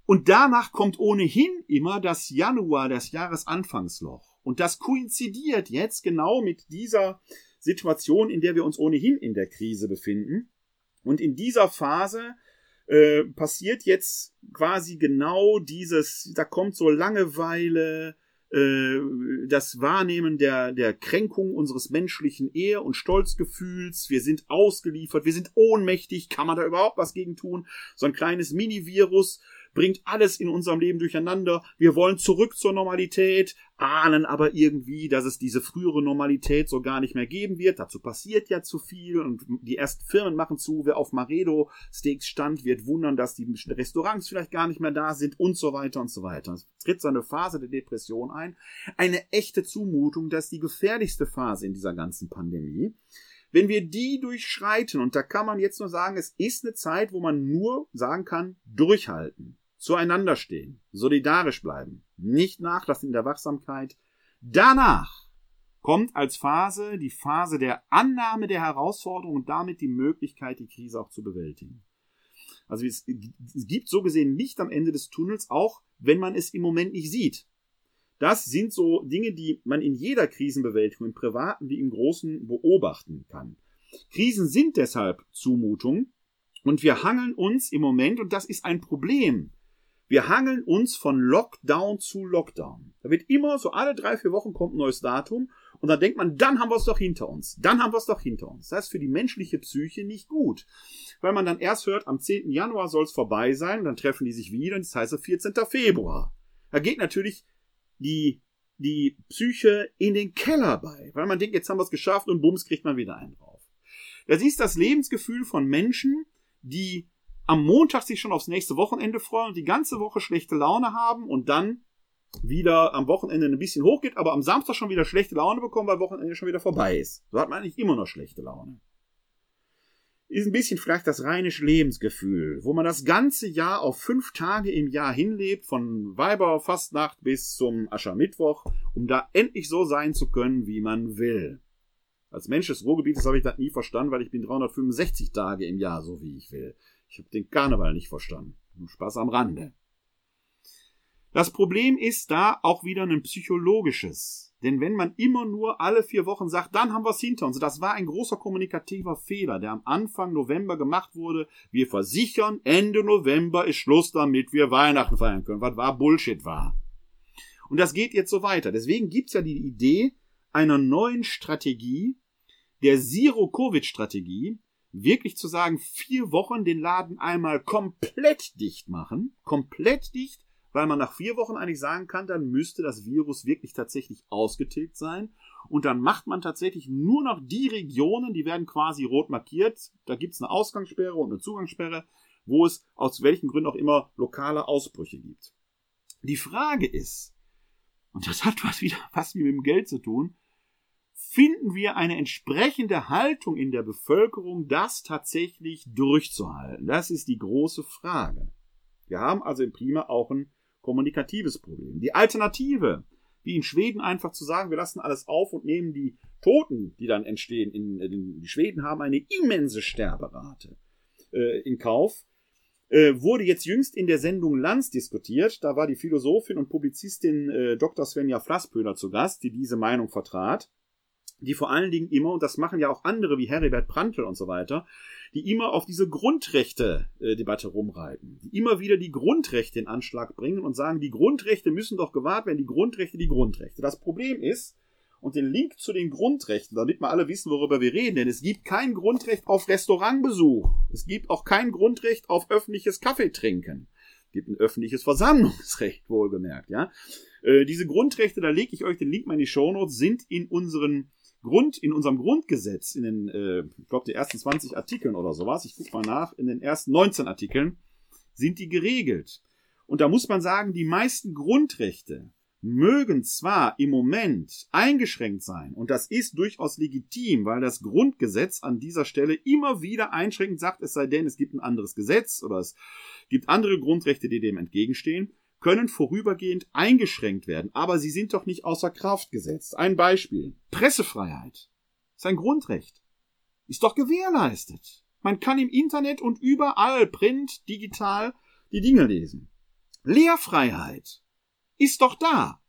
Und danach kommt ohnehin immer das Januar, das Jahresanfangsloch. Und das koinzidiert jetzt genau mit dieser Situation, in der wir uns ohnehin in der Krise befinden. Und in dieser Phase äh, passiert jetzt quasi genau dieses, da kommt so Langeweile, äh, das Wahrnehmen der, der Kränkung unseres menschlichen Ehr- und Stolzgefühls. Wir sind ausgeliefert, wir sind ohnmächtig. Kann man da überhaupt was gegen tun? So ein kleines Mini-Virus bringt alles in unserem Leben durcheinander. Wir wollen zurück zur Normalität, ahnen aber irgendwie, dass es diese frühere Normalität so gar nicht mehr geben wird. Dazu passiert ja zu viel und die ersten Firmen machen zu. Wer auf Maredo Steaks stand, wird wundern, dass die Restaurants vielleicht gar nicht mehr da sind und so weiter und so weiter. Es tritt so eine Phase der Depression ein. Eine echte Zumutung, das ist die gefährlichste Phase in dieser ganzen Pandemie. Wenn wir die durchschreiten, und da kann man jetzt nur sagen, es ist eine Zeit, wo man nur sagen kann, durchhalten zueinander stehen, solidarisch bleiben, nicht nachlassen in der Wachsamkeit. Danach kommt als Phase die Phase der Annahme der Herausforderung und damit die Möglichkeit, die Krise auch zu bewältigen. Also es, gibt so gesehen Licht am Ende des Tunnels, auch wenn man es im Moment nicht sieht. Das sind so Dinge, die man in jeder Krisenbewältigung, im privaten wie im großen, beobachten kann. Krisen sind deshalb Zumutung und wir hangeln uns im Moment, und das ist ein Problem, wir hangeln uns von Lockdown zu Lockdown. Da wird immer so alle drei, vier Wochen kommt ein neues Datum und dann denkt man, dann haben wir es doch hinter uns. Dann haben wir es doch hinter uns. Das ist für die menschliche Psyche nicht gut. Weil man dann erst hört, am 10. Januar soll es vorbei sein, und dann treffen die sich wieder und das heißt 14. Februar. Da geht natürlich die, die Psyche in den Keller bei, weil man denkt, jetzt haben wir es geschafft und bums kriegt man wieder einen drauf. Das ist das Lebensgefühl von Menschen, die am Montag sich schon aufs nächste Wochenende freuen und die ganze Woche schlechte Laune haben und dann wieder am Wochenende ein bisschen hochgeht, aber am Samstag schon wieder schlechte Laune bekommen, weil Wochenende schon wieder vorbei ist. So hat man eigentlich immer noch schlechte Laune. Ist ein bisschen vielleicht das rheinische Lebensgefühl, wo man das ganze Jahr auf fünf Tage im Jahr hinlebt, von Weiberfastnacht bis zum Aschermittwoch, um da endlich so sein zu können, wie man will. Als Mensch des Ruhrgebietes habe ich das nie verstanden, weil ich bin 365 Tage im Jahr so, wie ich will. Ich habe den Karneval nicht verstanden. Spaß am Rande. Das Problem ist da auch wieder ein psychologisches. Denn wenn man immer nur alle vier Wochen sagt, dann haben wir es hinter uns, das war ein großer kommunikativer Fehler, der am Anfang November gemacht wurde. Wir versichern, Ende November ist Schluss, damit wir Weihnachten feiern können, was war Bullshit war. Und das geht jetzt so weiter. Deswegen gibt's ja die Idee einer neuen Strategie, der Zero-Covid-Strategie, wirklich zu sagen, vier Wochen den Laden einmal komplett dicht machen, komplett dicht, weil man nach vier Wochen eigentlich sagen kann, dann müsste das Virus wirklich tatsächlich ausgetilgt sein. Und dann macht man tatsächlich nur noch die Regionen, die werden quasi rot markiert. Da gibt's eine Ausgangssperre und eine Zugangssperre, wo es aus welchen Gründen auch immer lokale Ausbrüche gibt. Die Frage ist, und das hat was wieder was mit dem Geld zu tun, finden wir eine entsprechende Haltung in der Bevölkerung, das tatsächlich durchzuhalten? Das ist die große Frage. Wir haben also im Prima auch ein kommunikatives Problem. Die Alternative, wie in Schweden einfach zu sagen, wir lassen alles auf und nehmen die Toten, die dann entstehen, in, in die Schweden haben eine immense Sterberate äh, in Kauf, äh, wurde jetzt jüngst in der Sendung Lanz diskutiert. Da war die Philosophin und Publizistin äh, Dr. Svenja Flasspöhler zu Gast, die diese Meinung vertrat die vor allen Dingen immer, und das machen ja auch andere wie Heribert Prantl und so weiter, die immer auf diese Grundrechte-Debatte rumreiten, die immer wieder die Grundrechte in Anschlag bringen und sagen, die Grundrechte müssen doch gewahrt werden, die Grundrechte, die Grundrechte. Das Problem ist, und den Link zu den Grundrechten, damit wir alle wissen, worüber wir reden, denn es gibt kein Grundrecht auf Restaurantbesuch, es gibt auch kein Grundrecht auf öffentliches Kaffeetrinken, es gibt ein öffentliches Versammlungsrecht, wohlgemerkt, ja. Äh, diese Grundrechte, da lege ich euch den Link mal in die Shownotes, sind in unseren Grund, in unserem Grundgesetz, in den, äh, ich glaube, die ersten 20 Artikeln oder sowas, ich gucke mal nach, in den ersten 19 Artikeln, sind die geregelt. Und da muss man sagen, die meisten Grundrechte mögen zwar im Moment eingeschränkt sein, und das ist durchaus legitim, weil das Grundgesetz an dieser Stelle immer wieder einschränkend sagt, es sei denn, es gibt ein anderes Gesetz oder es gibt andere Grundrechte, die dem entgegenstehen, können vorübergehend eingeschränkt werden, aber sie sind doch nicht außer Kraft gesetzt. Ein Beispiel. Pressefreiheit. Ist ein Grundrecht. Ist doch gewährleistet. Man kann im Internet und überall, print, digital, die Dinge lesen. Lehrfreiheit ist doch da.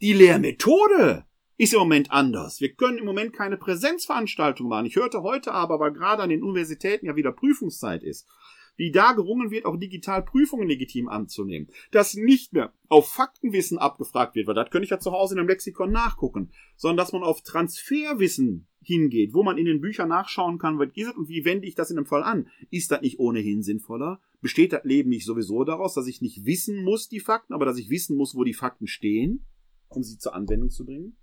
Die Lehrmethode ist im Moment anders. Wir können im Moment keine Präsenzveranstaltung machen. Ich hörte heute aber, weil gerade an den Universitäten ja wieder Prüfungszeit ist, wie da gerungen wird, auch digital Prüfungen legitim anzunehmen. Dass nicht mehr auf Faktenwissen abgefragt wird, weil das könnte ich ja zu Hause in einem Lexikon nachgucken, sondern dass man auf Transferwissen hingeht, wo man in den Büchern nachschauen kann, was ist und wie wende ich das in einem Fall an? Ist das nicht ohnehin sinnvoller? Besteht das Leben nicht sowieso daraus, dass ich nicht wissen muss, die Fakten, aber dass ich wissen muss, wo die Fakten stehen, um sie zur Anwendung zu bringen?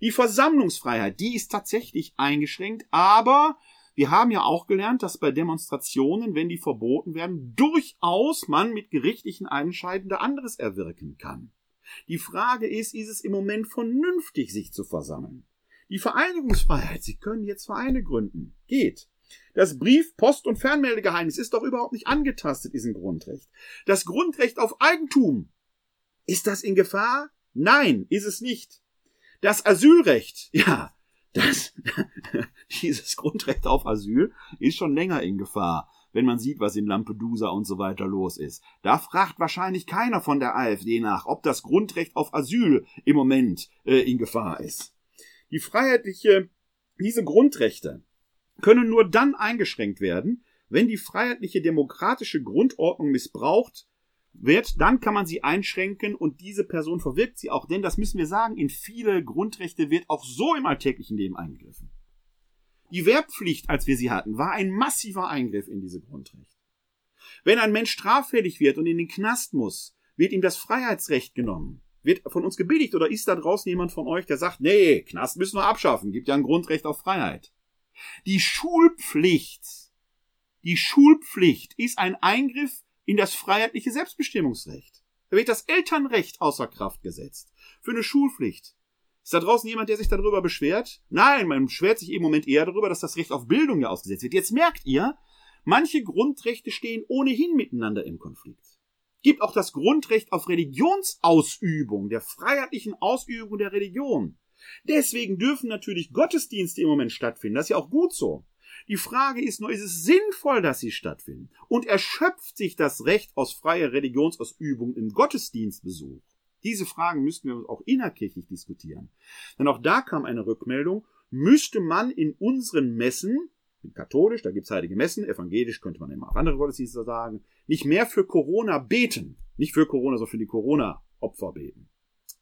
Die Versammlungsfreiheit, die ist tatsächlich eingeschränkt, aber wir haben ja auch gelernt, dass bei Demonstrationen, wenn die verboten werden, durchaus man mit gerichtlichen Einscheiden da anderes erwirken kann. Die Frage ist, ist es im Moment vernünftig, sich zu versammeln? Die Vereinigungsfreiheit, Sie können jetzt Vereine gründen. Geht. Das Brief-, Post- und Fernmeldegeheimnis ist doch überhaupt nicht angetastet, ist ein Grundrecht. Das Grundrecht auf Eigentum. Ist das in Gefahr? Nein, ist es nicht. Das Asylrecht, ja, das, dieses Grundrecht auf Asyl ist schon länger in Gefahr, wenn man sieht, was in Lampedusa und so weiter los ist. Da fragt wahrscheinlich keiner von der AfD nach, ob das Grundrecht auf Asyl im Moment äh, in Gefahr ist. Die freiheitliche, diese Grundrechte können nur dann eingeschränkt werden, wenn die freiheitliche demokratische Grundordnung missbraucht wird, dann kann man sie einschränken und diese Person verwirkt sie auch, denn das müssen wir sagen, in viele Grundrechte wird auch so im alltäglichen Leben eingegriffen. Die Wehrpflicht, als wir sie hatten, war ein massiver Eingriff in diese Grundrechte. Wenn ein Mensch straffällig wird und in den Knast muss, wird ihm das Freiheitsrecht genommen. Wird von uns gebilligt oder ist da draußen jemand von euch, der sagt, nee, Knast müssen wir abschaffen, gibt ja ein Grundrecht auf Freiheit. Die Schulpflicht, die Schulpflicht ist ein Eingriff in das freiheitliche Selbstbestimmungsrecht. Da wird das Elternrecht außer Kraft gesetzt. Für eine Schulpflicht. Ist da draußen jemand, der sich darüber beschwert? Nein, man beschwert sich im Moment eher darüber, dass das Recht auf Bildung ja ausgesetzt wird. Jetzt merkt ihr, manche Grundrechte stehen ohnehin miteinander im Konflikt. Gibt auch das Grundrecht auf Religionsausübung, der freiheitlichen Ausübung der Religion. Deswegen dürfen natürlich Gottesdienste im Moment stattfinden. Das ist ja auch gut so. Die Frage ist nur, ist es sinnvoll, dass sie stattfinden? Und erschöpft sich das Recht aus freier Religionsausübung im Gottesdienstbesuch? Diese Fragen müssten wir auch innerkirchlich diskutieren. Denn auch da kam eine Rückmeldung, müsste man in unseren Messen, katholisch, da gibt's heilige Messen, evangelisch könnte man immer auch andere Gottesdienste sagen, nicht mehr für Corona beten. Nicht für Corona, sondern für die Corona-Opfer beten.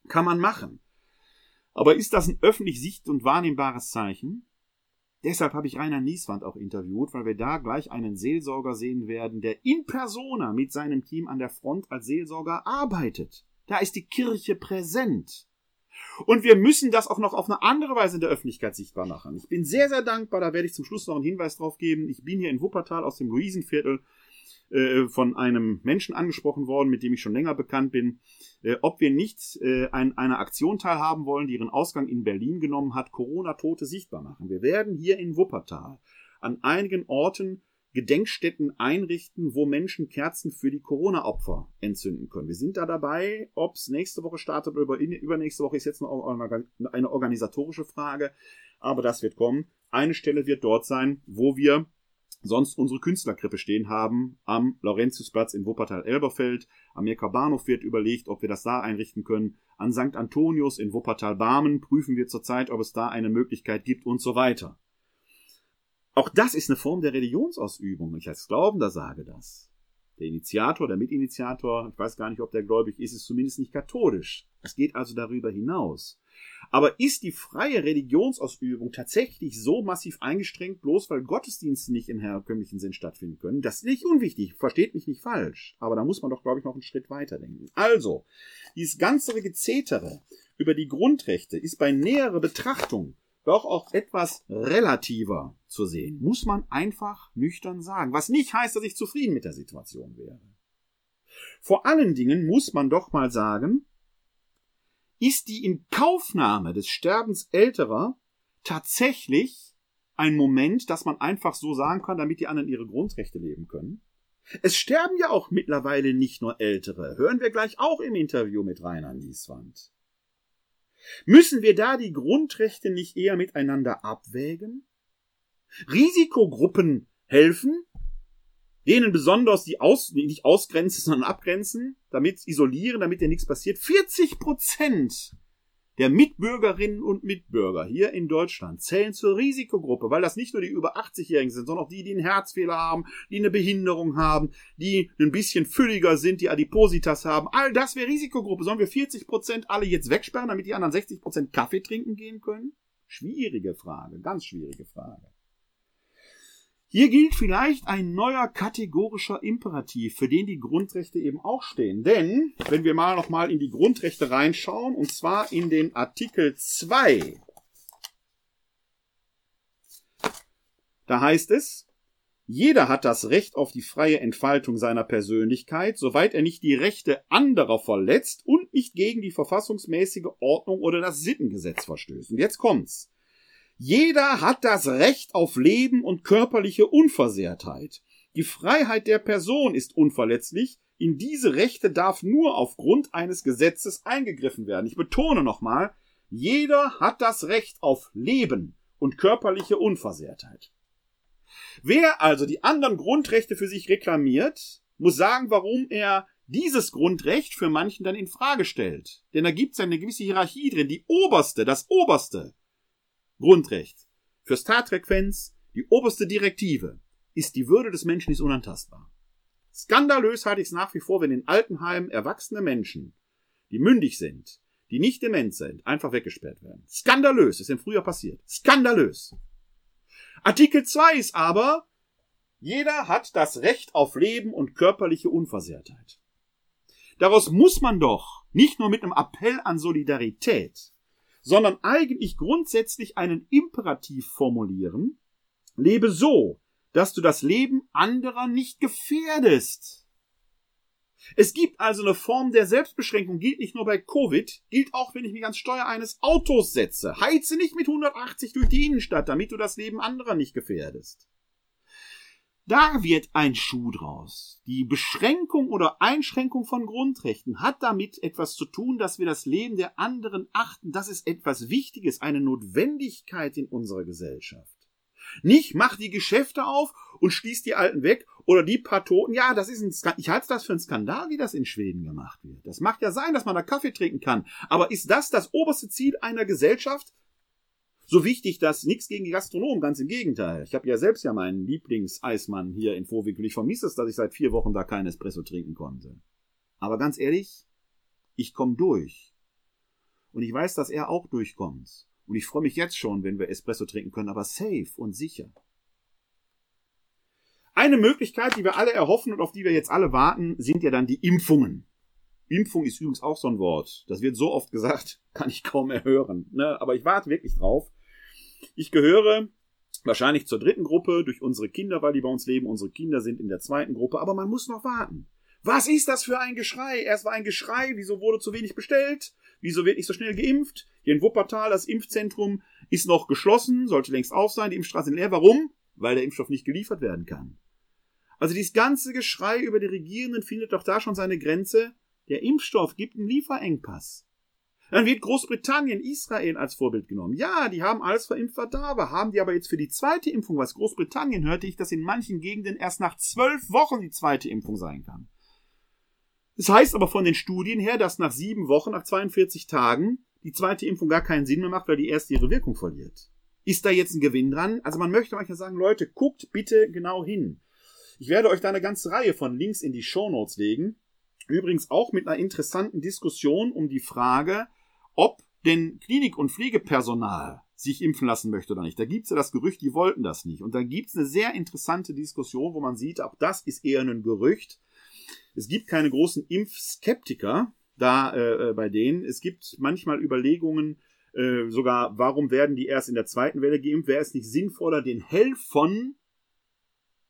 Kann man machen. Aber ist das ein öffentlich sicht- und wahrnehmbares Zeichen? Deshalb habe ich Rainer Nieswand auch interviewt, weil wir da gleich einen Seelsorger sehen werden, der in persona mit seinem Team an der Front als Seelsorger arbeitet. Da ist die Kirche präsent. Und wir müssen das auch noch auf eine andere Weise in der Öffentlichkeit sichtbar machen. Ich bin sehr, sehr dankbar, da werde ich zum Schluss noch einen Hinweis drauf geben. Ich bin hier in Wuppertal aus dem Luisenviertel äh, von einem Menschen angesprochen worden, mit dem ich schon länger bekannt bin, äh, ob wir nicht äh, an einer Aktion teilhaben wollen, die ihren Ausgang in Berlin genommen hat, Corona-Tote sichtbar machen. Wir werden hier in Wuppertal an einigen Orten Gedenkstätten einrichten, wo Menschen Kerzen für die Corona-Opfer entzünden können. Wir sind da dabei, ob es nächste Woche startet oder übernächste Woche ist jetzt noch eine organisatorische Frage, aber das wird kommen. Eine Stelle wird dort sein, wo wir sonst unsere Künstlerkrippe stehen haben am Laurentiusplatz in Wuppertal-Elberfeld. Am Mirker Bahnhof wird überlegt, ob wir das da einrichten können. An St. Antonius in Wuppertal-Barmen prüfen wir zurzeit, ob es da eine Möglichkeit gibt und so weiter. Auch das ist eine Form der Religionsausübung. Ich als Glaubender sage das. Der Initiator, der Mitinitiator, ich weiß gar nicht, ob der gläubig ist, ist zumindest nicht katholisch. Es geht also darüber hinaus. Aber ist die freie Religionsausübung tatsächlich so massiv eingestrengt, bloß weil Gottesdienste nicht im herkömmlichen Sinn stattfinden können? Das ist nicht unwichtig, versteht mich nicht falsch. Aber da muss man doch, glaube ich, noch einen Schritt weiter denken. Also, dieses ganze Gezetere über die Grundrechte ist bei näherer Betrachtung doch auch etwas relativer zu sehen. Muss man einfach nüchtern sagen. Was nicht heißt, dass ich zufrieden mit der Situation wäre. Vor allen Dingen muss man doch mal sagen, ist die Inkaufnahme des Sterbens älterer tatsächlich ein Moment, dass man einfach so sagen kann, damit die anderen ihre Grundrechte leben können? Es sterben ja auch mittlerweile nicht nur Ältere. Hören wir gleich auch im Interview mit Rainer Nieswand. Müssen wir da die Grundrechte nicht eher miteinander abwägen? Risikogruppen helfen, denen besonders die aus, nicht ausgrenzen, sondern abgrenzen, damit isolieren, damit dir nichts passiert. 40 Prozent der Mitbürgerinnen und Mitbürger hier in Deutschland zählen zur Risikogruppe, weil das nicht nur die über 80-Jährigen sind, sondern auch die, die einen Herzfehler haben, die eine Behinderung haben, die ein bisschen fülliger sind, die Adipositas haben. All das wäre Risikogruppe. Sollen wir 40 Prozent alle jetzt wegsperren, damit die anderen 60 Prozent Kaffee trinken gehen können? Schwierige Frage, ganz schwierige Frage. Hier gilt vielleicht ein neuer kategorischer Imperativ, für den die Grundrechte eben auch stehen. Denn, wenn wir mal nochmal in die Grundrechte reinschauen, und zwar in den Artikel 2, da heißt es, jeder hat das Recht auf die freie Entfaltung seiner Persönlichkeit, soweit er nicht die Rechte anderer verletzt und nicht gegen die verfassungsmäßige Ordnung oder das Sittengesetz verstößt. Und jetzt kommt's. Jeder hat das Recht auf Leben und körperliche Unversehrtheit. Die Freiheit der Person ist unverletzlich. In diese Rechte darf nur aufgrund eines Gesetzes eingegriffen werden. Ich betone nochmal, jeder hat das Recht auf Leben und körperliche Unversehrtheit. Wer also die anderen Grundrechte für sich reklamiert, muss sagen, warum er dieses Grundrecht für manchen dann in Frage stellt. Denn da gibt es eine gewisse Hierarchie drin. Die oberste, das oberste Grundrecht für Startfrequenz, die oberste Direktive ist, die Würde des Menschen ist unantastbar. Skandalös halte ich es nach wie vor, wenn in Altenheimen erwachsene Menschen, die mündig sind, die nicht dement sind, einfach weggesperrt werden. Skandalös, ist im Frühjahr passiert. Skandalös. Artikel 2 ist aber, jeder hat das Recht auf Leben und körperliche Unversehrtheit. Daraus muss man doch nicht nur mit einem Appell an Solidarität, sondern eigentlich grundsätzlich einen Imperativ formulieren, lebe so, dass du das Leben anderer nicht gefährdest. Es gibt also eine Form der Selbstbeschränkung, gilt nicht nur bei Covid, gilt auch, wenn ich mich ans Steuer eines Autos setze. Heize nicht mit 180 durch die Innenstadt, damit du das Leben anderer nicht gefährdest. Da wird ein Schuh draus. Die Beschränkung oder Einschränkung von Grundrechten hat damit etwas zu tun, dass wir das Leben der anderen achten. Das ist etwas Wichtiges, eine Notwendigkeit in unserer Gesellschaft. Nicht mach die Geschäfte auf und schließ die Alten weg oder die paar Toten. Ja, das ist ein Skandal. Ich halte das für einen Skandal, wie das in Schweden gemacht wird. Das mag ja sein, dass man da Kaffee trinken kann. Aber ist das das oberste Ziel einer Gesellschaft? So wichtig, dass nichts gegen die Gastronomen, ganz im Gegenteil. Ich habe ja selbst ja meinen Lieblingseismann hier in Vorwinkel. Ich vermisse es, dass ich seit vier Wochen da kein Espresso trinken konnte. Aber ganz ehrlich, ich komme durch. Und ich weiß, dass er auch durchkommt. Und ich freue mich jetzt schon, wenn wir Espresso trinken können, aber safe und sicher. Eine Möglichkeit, die wir alle erhoffen und auf die wir jetzt alle warten, sind ja dann die Impfungen. Impfung ist übrigens auch so ein Wort. Das wird so oft gesagt, kann ich kaum mehr hören. Ne? Aber ich warte wirklich drauf. Ich gehöre wahrscheinlich zur dritten Gruppe durch unsere Kinder, weil die bei uns leben. Unsere Kinder sind in der zweiten Gruppe, aber man muss noch warten. Was ist das für ein Geschrei? Erst war ein Geschrei, wieso wurde zu wenig bestellt? Wieso wird nicht so schnell geimpft? Hier in Wuppertal, das Impfzentrum ist noch geschlossen, sollte längst auf sein, die Impfstraßen leer. Warum? Weil der Impfstoff nicht geliefert werden kann. Also dieses ganze Geschrei über die Regierenden findet doch da schon seine Grenze. Der Impfstoff gibt einen Lieferengpass. Dann wird Großbritannien, Israel als Vorbild genommen. Ja, die haben alles verimpft, war. Haben die aber jetzt für die zweite Impfung was? Großbritannien hörte ich, dass in manchen Gegenden erst nach zwölf Wochen die zweite Impfung sein kann. Das heißt aber von den Studien her, dass nach sieben Wochen, nach 42 Tagen, die zweite Impfung gar keinen Sinn mehr macht, weil die erste ihre Wirkung verliert. Ist da jetzt ein Gewinn dran? Also man möchte manchmal sagen, Leute, guckt bitte genau hin. Ich werde euch da eine ganze Reihe von Links in die Show Notes legen. Übrigens auch mit einer interessanten Diskussion um die Frage, ob denn Klinik- und Pflegepersonal sich impfen lassen möchte oder nicht. Da gibt's ja das Gerücht, die wollten das nicht. Und da gibt's eine sehr interessante Diskussion, wo man sieht, auch das ist eher ein Gerücht. Es gibt keine großen Impfskeptiker da äh, äh, bei denen. Es gibt manchmal Überlegungen, äh, sogar, warum werden die erst in der zweiten Welle geimpft? Wäre es nicht sinnvoller, den Helfern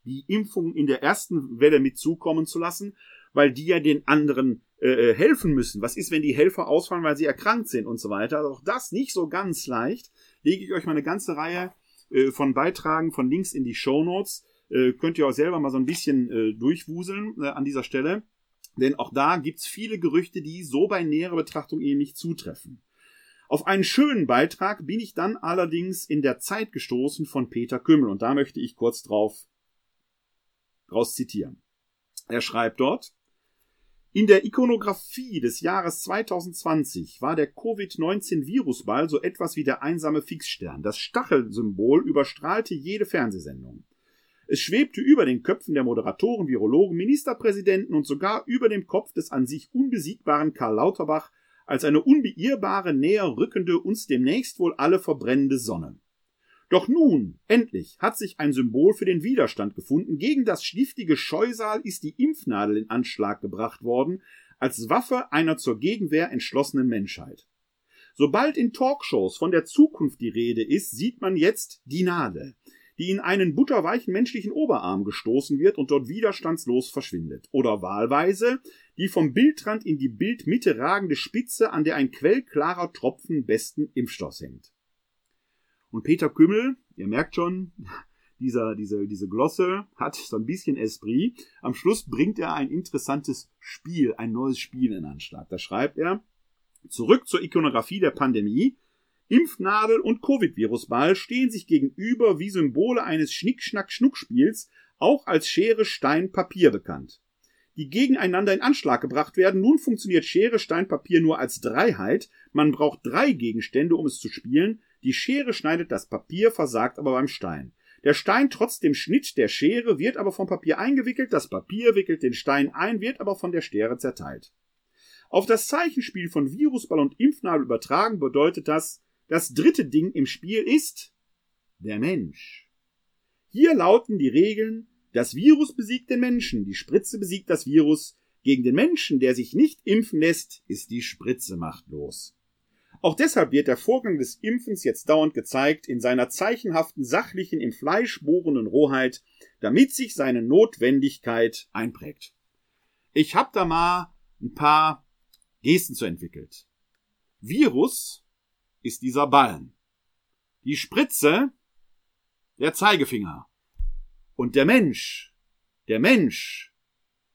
die Impfung in der ersten Welle mitzukommen zu lassen, weil die ja den anderen äh, äh, helfen müssen. Was ist, wenn die Helfer ausfallen, weil sie erkrankt sind und so weiter? Auch das nicht so ganz leicht. Lege ich euch mal eine ganze Reihe äh, von Beitragen, von Links in die Show Notes äh, könnt ihr auch selber mal so ein bisschen äh, durchwuseln äh, an dieser Stelle. Denn auch da gibt's viele Gerüchte, die so bei näherer Betrachtung eben nicht zutreffen. Auf einen schönen Beitrag bin ich dann allerdings in der Zeit gestoßen von Peter Kümmel und da möchte ich kurz drauf draus zitieren. Er schreibt dort, in der Ikonografie des Jahres 2020 war der Covid-19-Virusball so etwas wie der einsame Fixstern. Das Stachelsymbol überstrahlte jede Fernsehsendung. Es schwebte über den Köpfen der Moderatoren, Virologen, Ministerpräsidenten und sogar über dem Kopf des an sich unbesiegbaren Karl Lauterbach als eine unbeirrbare, näher rückende, uns demnächst wohl alle verbrennende Sonne. Doch nun, endlich, hat sich ein Symbol für den Widerstand gefunden. Gegen das schliftige Scheusal ist die Impfnadel in Anschlag gebracht worden, als Waffe einer zur Gegenwehr entschlossenen Menschheit. Sobald in Talkshows von der Zukunft die Rede ist, sieht man jetzt die Nadel die in einen butterweichen menschlichen Oberarm gestoßen wird und dort widerstandslos verschwindet. Oder wahlweise die vom Bildrand in die Bildmitte ragende Spitze, an der ein quellklarer Tropfen besten Impfstoffs hängt. Und Peter Kümmel, ihr merkt schon, dieser, diese, diese Glosse hat so ein bisschen Esprit. Am Schluss bringt er ein interessantes Spiel, ein neues Spiel in Anschlag. Da schreibt er, zurück zur Ikonografie der Pandemie. Impfnadel und Covid-Virusball stehen sich gegenüber wie Symbole eines Schnick-Schnack-Schnuck-Spiels, auch als Schere, Stein, Papier bekannt. Die gegeneinander in Anschlag gebracht werden. Nun funktioniert Schere, Stein, Papier nur als Dreiheit. Man braucht drei Gegenstände, um es zu spielen. Die Schere schneidet das Papier, versagt aber beim Stein. Der Stein trotz dem Schnitt der Schere wird aber vom Papier eingewickelt, das Papier wickelt den Stein ein, wird aber von der Schere zerteilt. Auf das Zeichenspiel von Virusball und Impfnadel übertragen bedeutet das, das dritte Ding im Spiel ist der Mensch. Hier lauten die Regeln, das Virus besiegt den Menschen, die Spritze besiegt das Virus, gegen den Menschen, der sich nicht impfen lässt, ist die Spritze machtlos. Auch deshalb wird der Vorgang des Impfens jetzt dauernd gezeigt in seiner zeichenhaften, sachlichen, im Fleisch bohrenden Rohheit, damit sich seine Notwendigkeit einprägt. Ich hab da mal ein paar Gesten zu entwickelt. Virus ist dieser Ballen. Die Spritze der Zeigefinger. Und der Mensch, der Mensch,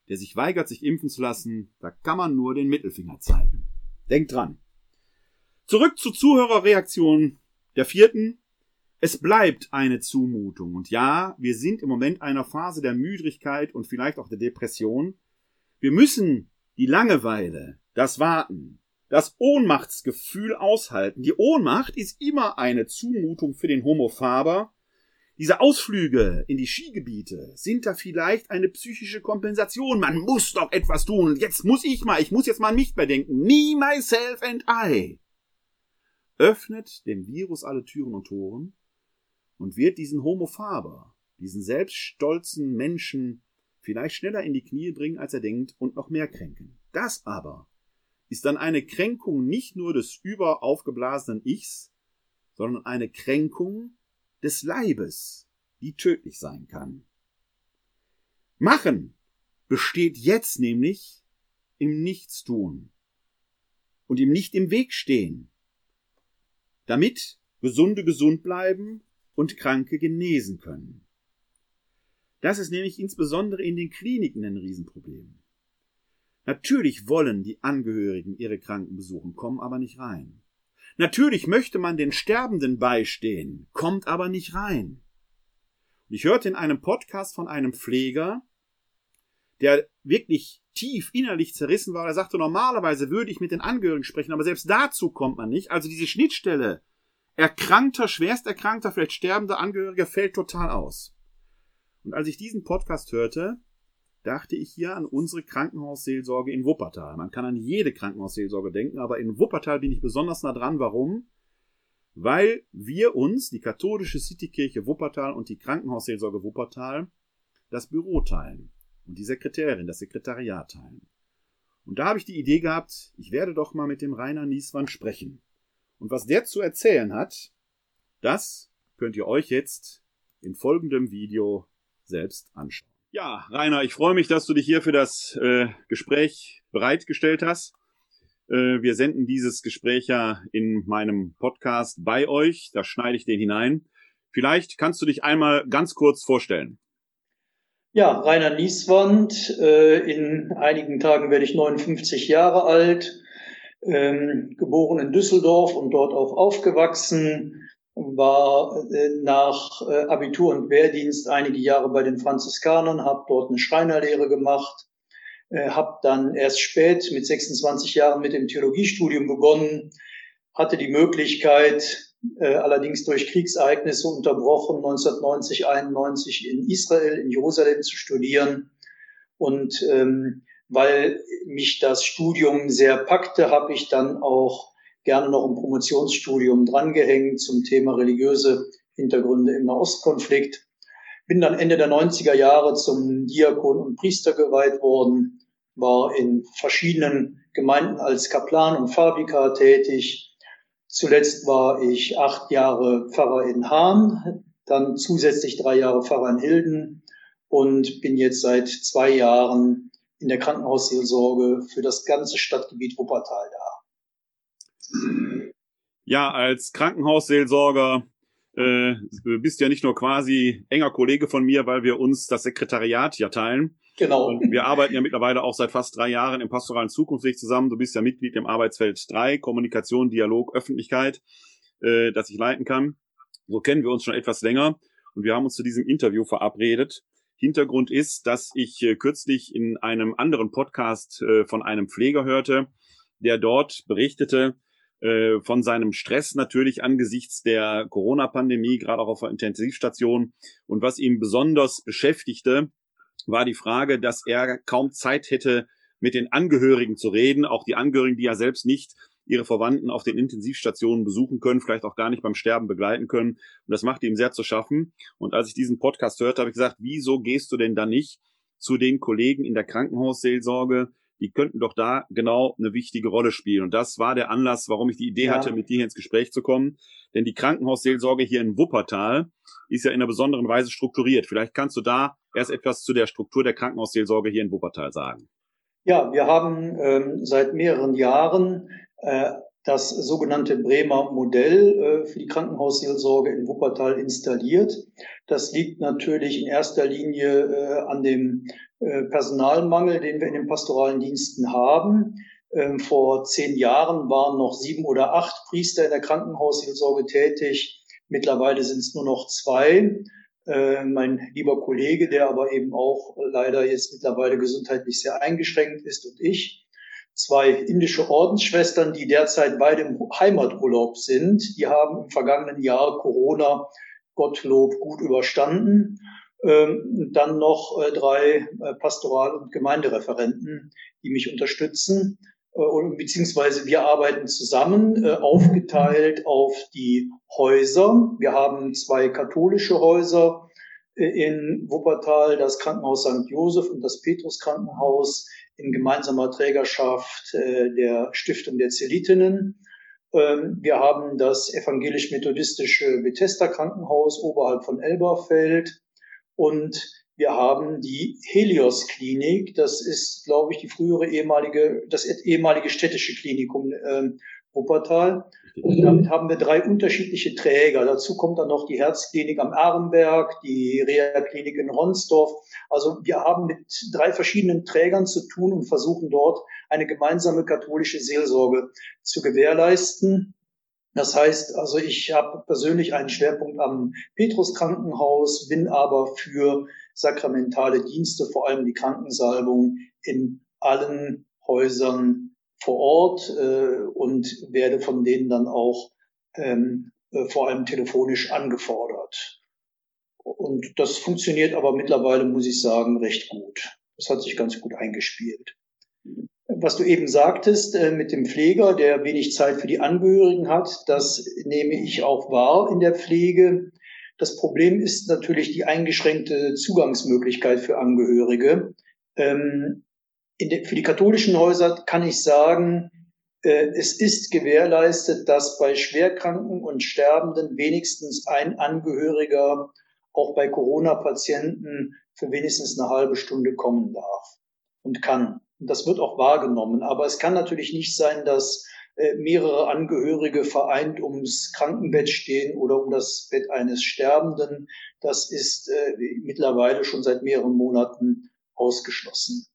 der sich weigert, sich impfen zu lassen, da kann man nur den Mittelfinger zeigen. Denkt dran. Zurück zur Zuhörerreaktion der vierten. Es bleibt eine Zumutung. Und ja, wir sind im Moment einer Phase der Müdigkeit und vielleicht auch der Depression. Wir müssen die Langeweile, das Warten, das Ohnmachtsgefühl aushalten. Die Ohnmacht ist immer eine Zumutung für den Homophaber. Diese Ausflüge in die Skigebiete sind da vielleicht eine psychische Kompensation. Man muss doch etwas tun. Jetzt muss ich mal, ich muss jetzt mal nicht mehr denken. Me, myself and I öffnet dem Virus alle Türen und Toren und wird diesen Homo faber, diesen selbststolzen Menschen vielleicht schneller in die Knie bringen, als er denkt, und noch mehr kränken. Das aber ist dann eine Kränkung nicht nur des überaufgeblasenen Ichs, sondern eine Kränkung des Leibes, die tödlich sein kann. Machen besteht jetzt nämlich im Nichtstun und im Nicht im Weg stehen, damit Gesunde gesund bleiben und Kranke genesen können. Das ist nämlich insbesondere in den Kliniken ein Riesenproblem. Natürlich wollen die Angehörigen ihre Kranken besuchen, kommen aber nicht rein. Natürlich möchte man den Sterbenden beistehen, kommt aber nicht rein. Und ich hörte in einem Podcast von einem Pfleger, der wirklich tief innerlich zerrissen war. Er sagte, normalerweise würde ich mit den Angehörigen sprechen, aber selbst dazu kommt man nicht. Also diese Schnittstelle erkrankter, schwerst erkrankter, vielleicht sterbender Angehöriger fällt total aus. Und als ich diesen Podcast hörte, dachte ich hier an unsere Krankenhausseelsorge in Wuppertal. Man kann an jede Krankenhausseelsorge denken, aber in Wuppertal bin ich besonders nah dran. Warum? Weil wir uns, die katholische Citykirche Wuppertal und die Krankenhausseelsorge Wuppertal, das Büro teilen und die Sekretärin, das Sekretariat teilen. Und da habe ich die Idee gehabt, ich werde doch mal mit dem Rainer Nieswand sprechen. Und was der zu erzählen hat, das könnt ihr euch jetzt in folgendem Video selbst anschauen. Ja, Rainer, ich freue mich, dass du dich hier für das äh, Gespräch bereitgestellt hast. Äh, wir senden dieses Gespräch ja in meinem Podcast bei euch. Da schneide ich den hinein. Vielleicht kannst du dich einmal ganz kurz vorstellen. Ja, Rainer Nieswand. Äh, in einigen Tagen werde ich 59 Jahre alt. Ähm, geboren in Düsseldorf und dort auch aufgewachsen war äh, nach äh, Abitur und Wehrdienst einige Jahre bei den Franziskanern, habe dort eine Schreinerlehre gemacht, habe dann erst spät mit 26 Jahren mit dem Theologiestudium begonnen, hatte die Möglichkeit, äh, allerdings durch Kriegsereignisse unterbrochen, 1990, 91 in Israel, in Jerusalem zu studieren. Und ähm, weil mich das Studium sehr packte, habe ich dann auch gerne noch ein Promotionsstudium drangehängt zum Thema religiöse Hintergründe im Nahostkonflikt. Bin dann Ende der 90er Jahre zum Diakon und Priester geweiht worden, war in verschiedenen Gemeinden als Kaplan und Pfarrvikar tätig. Zuletzt war ich acht Jahre Pfarrer in Hahn, dann zusätzlich drei Jahre Pfarrer in Hilden und bin jetzt seit zwei Jahren in der Krankenhausseelsorge für das ganze Stadtgebiet Wuppertal da. Ja, als Krankenhausseelsorger äh, bist ja nicht nur quasi enger Kollege von mir, weil wir uns das Sekretariat ja teilen. Genau. Und wir arbeiten ja mittlerweile auch seit fast drei Jahren im pastoralen Zukunftsweg zusammen. Du bist ja Mitglied im Arbeitsfeld 3, Kommunikation, Dialog, Öffentlichkeit, äh, das ich leiten kann. So kennen wir uns schon etwas länger und wir haben uns zu diesem Interview verabredet. Hintergrund ist, dass ich äh, kürzlich in einem anderen Podcast äh, von einem Pfleger hörte, der dort berichtete, äh, von seinem Stress natürlich angesichts der Corona-Pandemie, gerade auch auf der Intensivstation. Und was ihn besonders beschäftigte, war die Frage, dass er kaum Zeit hätte, mit den Angehörigen zu reden, auch die Angehörigen, die ja selbst nicht ihre Verwandten auf den Intensivstationen besuchen können, vielleicht auch gar nicht beim Sterben begleiten können. Und das macht ihm sehr zu schaffen. Und als ich diesen Podcast hörte, habe ich gesagt, wieso gehst du denn da nicht zu den Kollegen in der Krankenhausseelsorge, die könnten doch da genau eine wichtige Rolle spielen. Und das war der Anlass, warum ich die Idee ja. hatte, mit dir hier ins Gespräch zu kommen. Denn die Krankenhausseelsorge hier in Wuppertal ist ja in einer besonderen Weise strukturiert. Vielleicht kannst du da erst etwas zu der Struktur der Krankenhausseelsorge hier in Wuppertal sagen. Ja, wir haben ähm, seit mehreren Jahren äh, das sogenannte Bremer Modell äh, für die Krankenhausseelsorge in Wuppertal installiert. Das liegt natürlich in erster Linie äh, an dem äh, Personalmangel, den wir in den pastoralen Diensten haben. Ähm, vor zehn Jahren waren noch sieben oder acht Priester in der Krankenhausseelsorge tätig. Mittlerweile sind es nur noch zwei. Äh, mein lieber Kollege, der aber eben auch leider jetzt mittlerweile gesundheitlich sehr eingeschränkt ist und ich. Zwei indische Ordensschwestern, die derzeit beide im Heimaturlaub sind, die haben im vergangenen Jahr Corona Gottlob gut überstanden. Ähm, dann noch äh, drei äh, Pastoral- und Gemeindereferenten, die mich unterstützen. Äh, beziehungsweise wir arbeiten zusammen, aufgeteilt auf die Häuser. Wir haben zwei katholische Häuser in Wuppertal, das Krankenhaus St. Joseph und das Petrus Krankenhaus in gemeinsamer Trägerschaft äh, der Stiftung der Zelitinnen. Ähm, wir haben das evangelisch-methodistische Bethesda Krankenhaus oberhalb von Elberfeld und wir haben die Helios Klinik. Das ist, glaube ich, die frühere ehemalige, das ehemalige städtische Klinikum äh, Wuppertal. Und damit haben wir drei unterschiedliche Träger. Dazu kommt dann noch die Herzklinik am Arrenberg, die Reha-Klinik in Ronsdorf. Also wir haben mit drei verschiedenen Trägern zu tun und versuchen dort eine gemeinsame katholische Seelsorge zu gewährleisten. Das heißt, also ich habe persönlich einen Schwerpunkt am Petrus Krankenhaus, bin aber für sakramentale Dienste, vor allem die Krankensalbung in allen Häusern vor Ort äh, und werde von denen dann auch ähm, äh, vor allem telefonisch angefordert. Und das funktioniert aber mittlerweile, muss ich sagen, recht gut. Das hat sich ganz gut eingespielt. Was du eben sagtest äh, mit dem Pfleger, der wenig Zeit für die Angehörigen hat, das nehme ich auch wahr in der Pflege. Das Problem ist natürlich die eingeschränkte Zugangsmöglichkeit für Angehörige. Ähm, de, für die katholischen Häuser kann ich sagen, äh, es ist gewährleistet, dass bei Schwerkranken und Sterbenden wenigstens ein Angehöriger auch bei Corona-Patienten für wenigstens eine halbe Stunde kommen darf und kann. Und das wird auch wahrgenommen. Aber es kann natürlich nicht sein, dass äh, mehrere Angehörige vereint ums Krankenbett stehen oder um das Bett eines Sterbenden. Das ist äh, mittlerweile schon seit mehreren Monaten ausgeschlossen.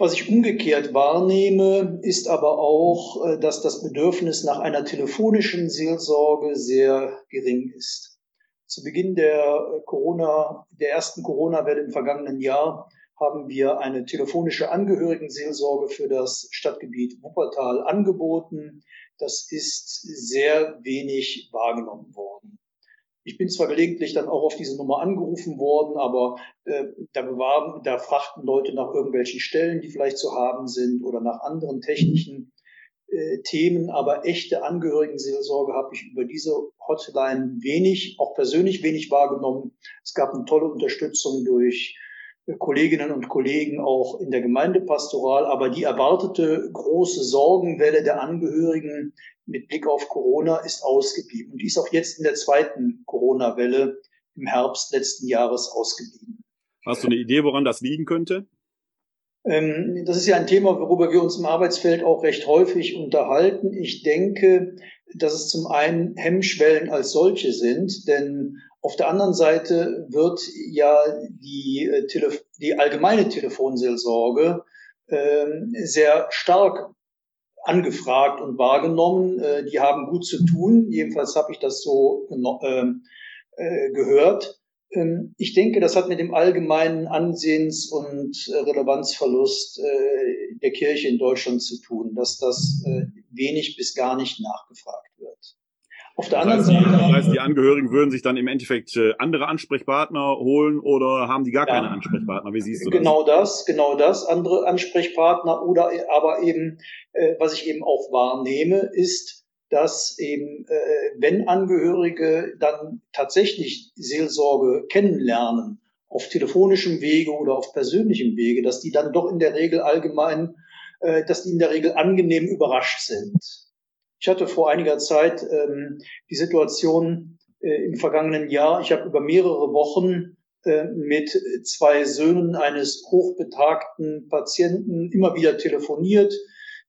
Was ich umgekehrt wahrnehme, ist aber auch, äh, dass das Bedürfnis nach einer telefonischen Seelsorge sehr gering ist. Zu Beginn der Corona, der ersten Corona-Welle im vergangenen Jahr haben wir eine telefonische Angehörigenseelsorge für das Stadtgebiet Wuppertal angeboten. Das ist sehr wenig wahrgenommen worden. Ich bin zwar gelegentlich dann auch auf diese Nummer angerufen worden, aber äh, da, bewarben, da fragten Leute nach irgendwelchen Stellen, die vielleicht zu haben sind oder nach anderen technischen äh, Themen, aber echte Angehörigenseelsorge habe ich über diese Hotline wenig, auch persönlich wenig wahrgenommen. Es gab eine tolle Unterstützung durch Kolleginnen und Kollegen auch in der Gemeindepastoral. Aber die erwartete große Sorgenwelle der Angehörigen mit Blick auf Corona ist ausgeblieben. Und die ist auch jetzt in der zweiten Corona-Welle im Herbst letzten Jahres ausgeblieben. Hast du eine Idee, woran das liegen könnte? Ähm, das ist ja ein Thema, worüber wir uns im Arbeitsfeld auch recht häufig unterhalten. Ich denke, dass es zum einen Hemmschwellen als solche sind, denn auf der anderen Seite wird ja die, äh, Telef die allgemeine Telefonseelsorge äh, sehr stark angefragt und wahrgenommen. Äh, die haben gut zu tun. Jedenfalls habe ich das so ähm, äh, gehört. Ähm, ich denke, das hat mit dem allgemeinen Ansehens- und äh, Relevanzverlust äh, der Kirche in Deutschland zu tun, dass das äh, wenig bis gar nicht nachgefragt wird. Auf der anderen Seite. Das heißt, die Angehörigen würden sich dann im Endeffekt andere Ansprechpartner holen oder haben die gar ja, keine Ansprechpartner? Wie siehst du das? Genau das, genau das. Andere Ansprechpartner oder aber eben, was ich eben auch wahrnehme, ist, dass eben, äh, wenn Angehörige dann tatsächlich Seelsorge kennenlernen, auf telefonischem Wege oder auf persönlichem Wege, dass die dann doch in der Regel allgemein, äh, dass die in der Regel angenehm überrascht sind. Ich hatte vor einiger Zeit ähm, die Situation äh, im vergangenen Jahr, ich habe über mehrere Wochen äh, mit zwei Söhnen eines hochbetagten Patienten immer wieder telefoniert,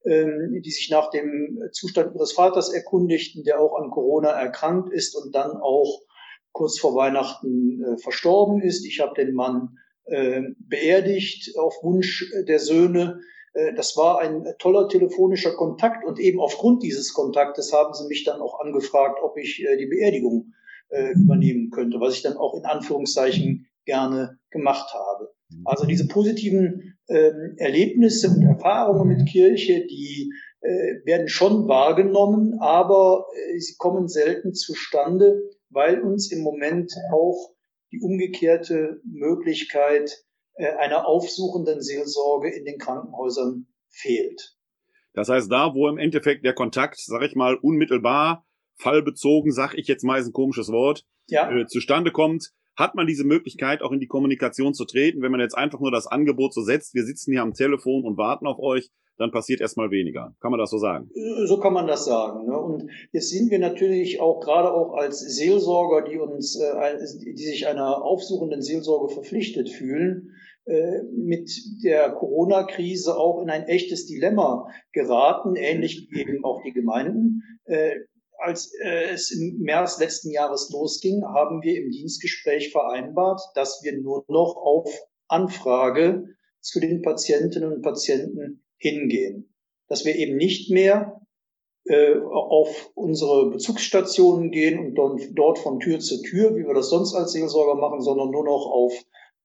ähm, die sich nach dem Zustand ihres Vaters erkundigten, der auch an Corona erkrankt ist und dann auch kurz vor Weihnachten äh, verstorben ist. Ich habe den Mann äh, beerdigt auf Wunsch der Söhne. Äh, das war ein toller telefonischer Kontakt und eben aufgrund dieses Kontaktes haben sie mich dann auch angefragt, ob ich die Beerdigung übernehmen könnte, was ich dann auch in Anführungszeichen gerne gemacht habe. Also diese positiven ähm, Erlebnisse und Erfahrungen mit Kirche, die äh, werden schon wahrgenommen, aber äh, sie kommen selten zustande, weil uns im Moment auch die umgekehrte Möglichkeit äh, einer aufsuchenden Seelsorge in den Krankenhäusern fehlt. Das heißt, da, wo im Endeffekt der Kontakt, sag ich mal, unmittelbar, fallbezogen, sag ich jetzt mal, ist ein komisches Wort, ja. äh, zustande kommt, hat man diese Möglichkeit, auch in die Kommunikation zu treten. Wenn man jetzt einfach nur das Angebot so setzt, wir sitzen hier am Telefon und warten auf euch, dann passiert erstmal weniger. Kann man das so sagen? So kann man das sagen. Ne? Und jetzt sind wir natürlich auch gerade auch als Seelsorger, die uns, äh, die sich einer aufsuchenden Seelsorge verpflichtet fühlen, äh, mit der Corona-Krise auch in ein echtes Dilemma geraten, ähnlich wie eben auch die Gemeinden. Äh, als äh, es im März letzten Jahres losging, haben wir im Dienstgespräch vereinbart, dass wir nur noch auf Anfrage zu den Patientinnen und Patienten hingehen. Dass wir eben nicht mehr äh, auf unsere Bezugsstationen gehen und dort, dort von Tür zu Tür, wie wir das sonst als Seelsorger machen, sondern nur noch auf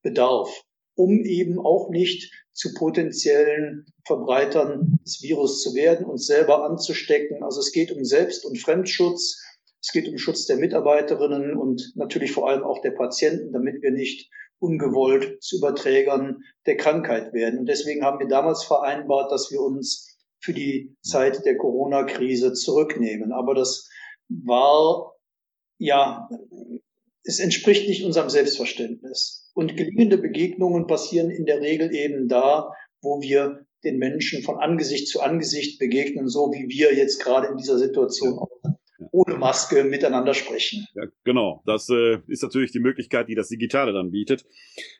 Bedarf, um eben auch nicht zu potenziellen Verbreitern des Virus zu werden, uns selber anzustecken. Also es geht um Selbst- und Fremdschutz. Es geht um Schutz der Mitarbeiterinnen und natürlich vor allem auch der Patienten, damit wir nicht ungewollt zu Überträgern der Krankheit werden. Und deswegen haben wir damals vereinbart, dass wir uns für die Zeit der Corona-Krise zurücknehmen. Aber das war, ja, es entspricht nicht unserem Selbstverständnis. Und gelingende Begegnungen passieren in der Regel eben da, wo wir den Menschen von Angesicht zu Angesicht begegnen, so wie wir jetzt gerade in dieser Situation auch ohne Maske miteinander sprechen. Ja, genau. Das äh, ist natürlich die Möglichkeit, die das Digitale dann bietet.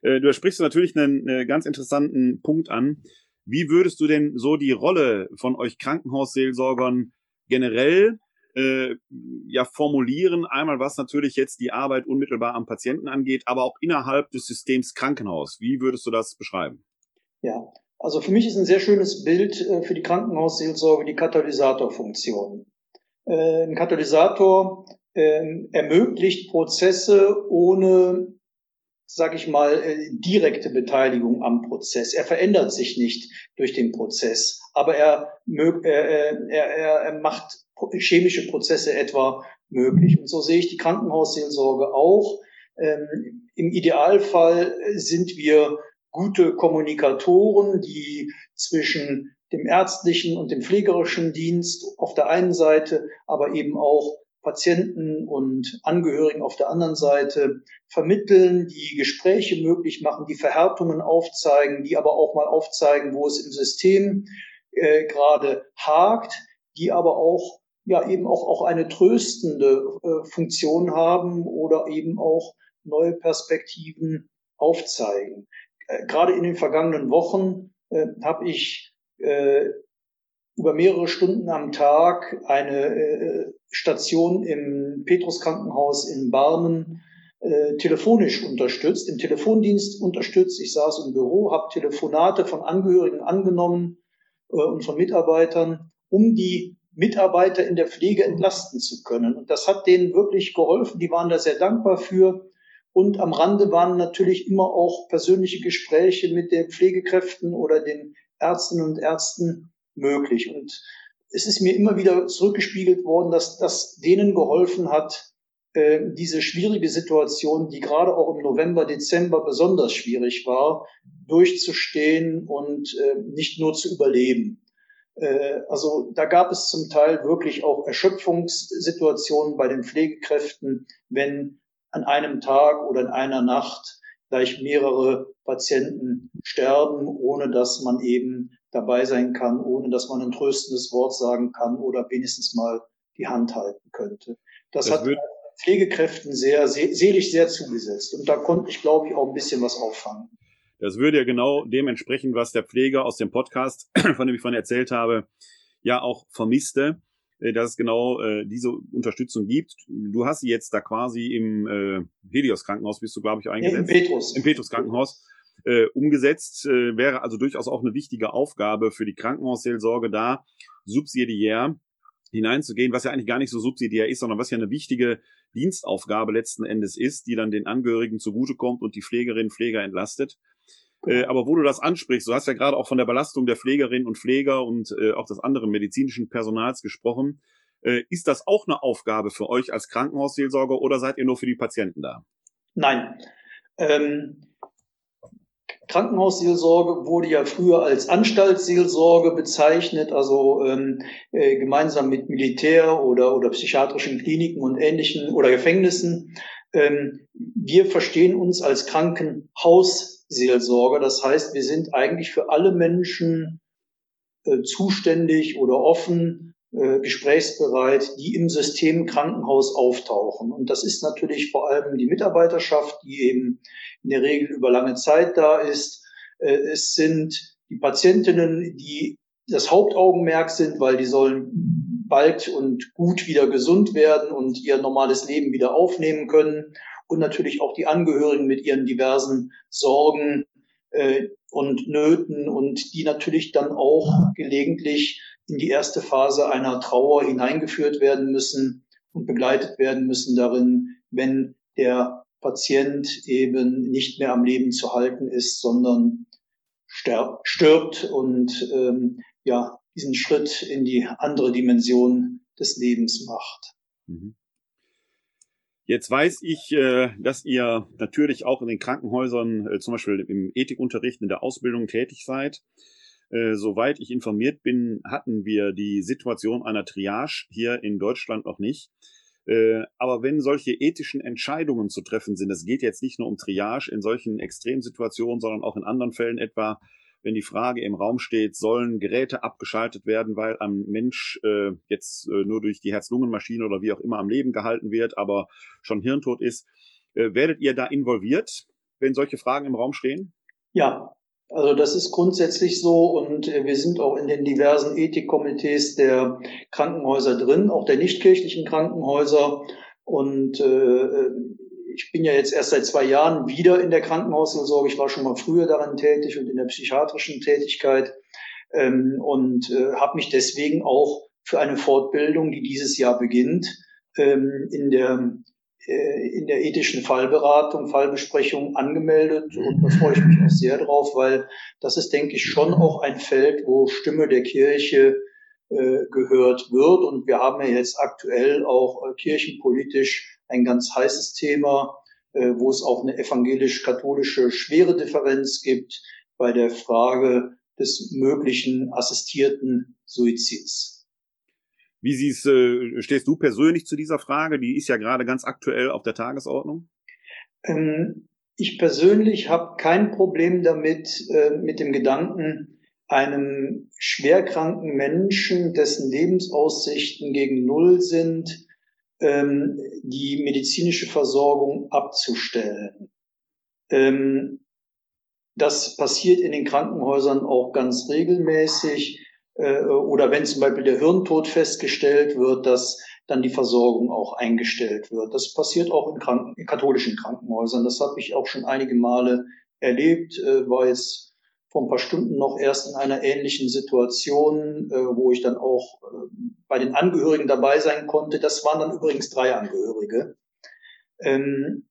Äh, du sprichst natürlich einen, einen ganz interessanten Punkt an. Wie würdest du denn so die Rolle von euch Krankenhausseelsorgern generell äh, ja formulieren. Einmal was natürlich jetzt die Arbeit unmittelbar am Patienten angeht, aber auch innerhalb des Systems Krankenhaus. Wie würdest du das beschreiben? Ja, also für mich ist ein sehr schönes Bild äh, für die Krankenhausseelsorge die Katalysatorfunktion. Äh, ein Katalysator äh, ermöglicht Prozesse ohne sag ich mal, äh, direkte Beteiligung am Prozess. Er verändert sich nicht durch den Prozess, aber er, er, er, er macht chemische Prozesse etwa möglich. Und so sehe ich die Krankenhausseelsorge auch. Ähm, Im Idealfall sind wir gute Kommunikatoren, die zwischen dem ärztlichen und dem pflegerischen Dienst auf der einen Seite, aber eben auch Patienten und Angehörigen auf der anderen Seite vermitteln, die Gespräche möglich machen, die Verhärtungen aufzeigen, die aber auch mal aufzeigen, wo es im System äh, gerade hakt, die aber auch ja eben auch, auch eine tröstende äh, Funktion haben oder eben auch neue Perspektiven aufzeigen. Äh, gerade in den vergangenen Wochen äh, habe ich äh, über mehrere Stunden am Tag eine äh, Station im Petrus Krankenhaus in Barmen äh, telefonisch unterstützt, im Telefondienst unterstützt. Ich saß im Büro, habe Telefonate von Angehörigen angenommen äh, und von Mitarbeitern, um die Mitarbeiter in der Pflege entlasten zu können. Und das hat denen wirklich geholfen. Die waren da sehr dankbar für. Und am Rande waren natürlich immer auch persönliche Gespräche mit den Pflegekräften oder den Ärztinnen und Ärzten möglich. Und es ist mir immer wieder zurückgespiegelt worden, dass das denen geholfen hat, äh, diese schwierige Situation, die gerade auch im November, Dezember besonders schwierig war, durchzustehen und äh, nicht nur zu überleben. Äh, also da gab es zum Teil wirklich auch Erschöpfungssituationen bei den Pflegekräften, wenn an einem Tag oder in einer Nacht gleich mehrere Patienten sterben, ohne dass man eben dabei sein kann, ohne dass man ein tröstendes Wort sagen kann oder wenigstens mal die Hand halten könnte. Das, das hat Pflegekräften sehr, selig sehr zugesetzt. Und da konnte ich, glaube ich, auch ein bisschen was auffangen. Das würde ja genau dem entsprechen, was der Pfleger aus dem Podcast, von dem ich vorhin erzählt habe, ja auch vermisste. Äh, dass es genau äh, diese Unterstützung gibt. Du hast sie jetzt da quasi im äh, Helios Krankenhaus, bist du, glaube ich, eingesetzt. Ja, Im Petrus. Im Petrus Krankenhaus. Äh, umgesetzt äh, wäre also durchaus auch eine wichtige Aufgabe für die Krankenhausseelsorge da, subsidiär hineinzugehen, was ja eigentlich gar nicht so subsidiär ist, sondern was ja eine wichtige Dienstaufgabe letzten Endes ist, die dann den Angehörigen zugutekommt und die Pflegerinnen und Pfleger entlastet. Äh, aber wo du das ansprichst, du hast ja gerade auch von der Belastung der Pflegerinnen und Pfleger und äh, auch des anderen medizinischen Personals gesprochen. Äh, ist das auch eine Aufgabe für euch als Krankenhausseelsorger oder seid ihr nur für die Patienten da? Nein. Ähm, Krankenhausseelsorge wurde ja früher als Anstaltsseelsorge bezeichnet, also ähm, äh, gemeinsam mit Militär oder, oder psychiatrischen Kliniken und ähnlichen oder Gefängnissen. Ähm, wir verstehen uns als Krankenhaus Seelsorger. Das heißt, wir sind eigentlich für alle Menschen äh, zuständig oder offen, äh, gesprächsbereit, die im System Krankenhaus auftauchen. Und das ist natürlich vor allem die Mitarbeiterschaft, die eben in der Regel über lange Zeit da ist. Äh, es sind die Patientinnen, die das Hauptaugenmerk sind, weil die sollen bald und gut wieder gesund werden und ihr normales Leben wieder aufnehmen können und natürlich auch die Angehörigen mit ihren diversen Sorgen äh, und Nöten und die natürlich dann auch gelegentlich in die erste Phase einer Trauer hineingeführt werden müssen und begleitet werden müssen darin, wenn der Patient eben nicht mehr am Leben zu halten ist, sondern stirbt und ähm, ja diesen Schritt in die andere Dimension des Lebens macht. Mhm. Jetzt weiß ich, äh, dass ihr natürlich auch in den Krankenhäusern, äh, zum Beispiel im Ethikunterricht, in der Ausbildung tätig seid. Äh, soweit ich informiert bin, hatten wir die Situation einer Triage hier in Deutschland noch nicht. Aber wenn solche ethischen Entscheidungen zu treffen sind, es geht jetzt nicht nur um Triage in solchen Extremsituationen, sondern auch in anderen Fällen etwa wenn die Frage im Raum steht, sollen Geräte abgeschaltet werden, weil ein Mensch äh, jetzt äh, nur durch die Herz-Lungen-Maschine oder wie auch immer am Leben gehalten wird, aber schon hirntot ist. Äh, werdet ihr da involviert, wenn solche Fragen im Raum stehen? Ja, also das ist grundsätzlich so und äh, wir sind auch in den diversen Ethikkomitees der Krankenhäuser drin, auch der nichtkirchlichen Krankenhäuser. Und äh, ich bin ja jetzt erst seit zwei Jahren wieder in der Krankenhausseelsorge. Ich war schon mal früher daran tätig und in der psychiatrischen Tätigkeit ähm, und äh, habe mich deswegen auch für eine Fortbildung, die dieses Jahr beginnt, ähm, in der äh, in der ethischen Fallberatung, Fallbesprechung angemeldet. Und da freue ich mich auch sehr drauf, weil das ist, denke ich, schon auch ein Feld, wo Stimme der Kirche äh, gehört wird. Und wir haben ja jetzt aktuell auch äh, kirchenpolitisch ein ganz heißes Thema, äh, wo es auch eine evangelisch-katholische schwere Differenz gibt bei der Frage des möglichen assistierten Suizids. Wie siehst, äh, stehst du persönlich zu dieser Frage? Die ist ja gerade ganz aktuell auf der Tagesordnung. Ähm, ich persönlich habe kein Problem damit, äh, mit dem Gedanken, einem schwerkranken Menschen, dessen Lebensaussichten gegen Null sind, ähm, die medizinische Versorgung abzustellen. Ähm, das passiert in den Krankenhäusern auch ganz regelmäßig. Äh, oder wenn zum Beispiel der Hirntod festgestellt wird, dass dann die Versorgung auch eingestellt wird. Das passiert auch in, Kranken in katholischen Krankenhäusern. Das habe ich auch schon einige Male erlebt, äh, war jetzt vor ein paar Stunden noch erst in einer ähnlichen Situation, äh, wo ich dann auch äh, bei den Angehörigen dabei sein konnte. Das waren dann übrigens drei Angehörige. Ähm,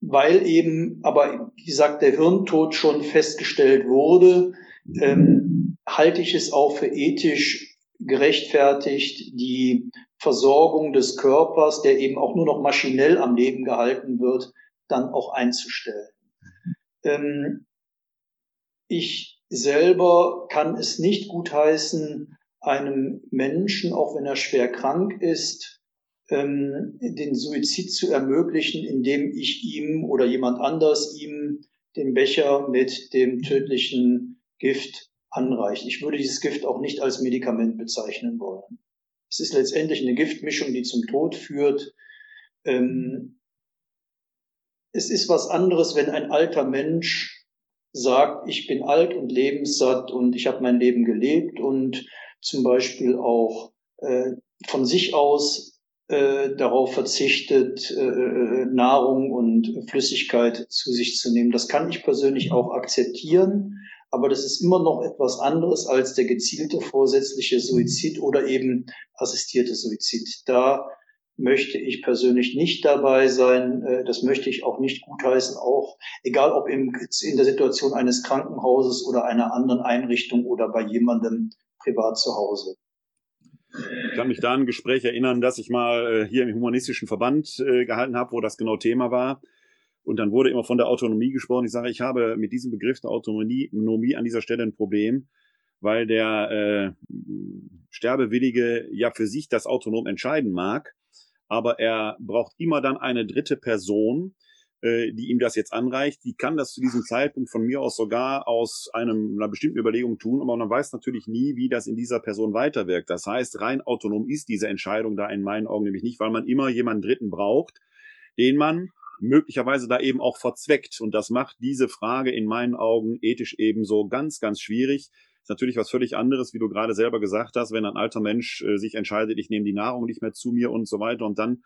weil eben, aber wie gesagt, der Hirntod schon festgestellt wurde, ähm, halte ich es auch für ethisch gerechtfertigt, die Versorgung des Körpers, der eben auch nur noch maschinell am Leben gehalten wird, dann auch einzustellen. Ähm, ich selber kann es nicht gutheißen, einem Menschen, auch wenn er schwer krank ist, ähm, den Suizid zu ermöglichen, indem ich ihm oder jemand anders ihm den Becher mit dem tödlichen Gift anreicht. Ich würde dieses Gift auch nicht als Medikament bezeichnen wollen. Es ist letztendlich eine Giftmischung, die zum Tod führt. Ähm, es ist was anderes, wenn ein alter Mensch sagt, ich bin alt und lebenssatt und ich habe mein Leben gelebt und zum Beispiel auch äh, von sich aus äh, darauf verzichtet, äh, Nahrung und Flüssigkeit zu sich zu nehmen. Das kann ich persönlich auch akzeptieren. Aber das ist immer noch etwas anderes als der gezielte vorsätzliche Suizid oder eben assistierte Suizid. Da möchte ich persönlich nicht dabei sein. Äh, das möchte ich auch nicht gutheißen, auch egal ob in der Situation eines Krankenhauses oder einer anderen Einrichtung oder bei jemandem privat zu Hause. Ich kann mich da an ein Gespräch erinnern, das ich mal äh, hier im humanistischen Verband äh, gehalten habe, wo das genau Thema war. Und dann wurde immer von der Autonomie gesprochen. Ich sage, ich habe mit diesem Begriff der Autonomie an dieser Stelle ein Problem, weil der äh, Sterbewillige ja für sich das autonom entscheiden mag, aber er braucht immer dann eine dritte Person, äh, die ihm das jetzt anreicht. Die kann das zu diesem Zeitpunkt von mir aus sogar aus einem, einer bestimmten Überlegung tun, aber man weiß natürlich nie, wie das in dieser Person weiterwirkt. Das heißt, rein autonom ist diese Entscheidung da in meinen Augen nämlich nicht, weil man immer jemanden Dritten braucht, den man möglicherweise da eben auch verzweckt. Und das macht diese Frage in meinen Augen ethisch ebenso ganz, ganz schwierig. Ist natürlich was völlig anderes, wie du gerade selber gesagt hast, wenn ein alter Mensch äh, sich entscheidet, ich nehme die Nahrung nicht mehr zu mir und so weiter und dann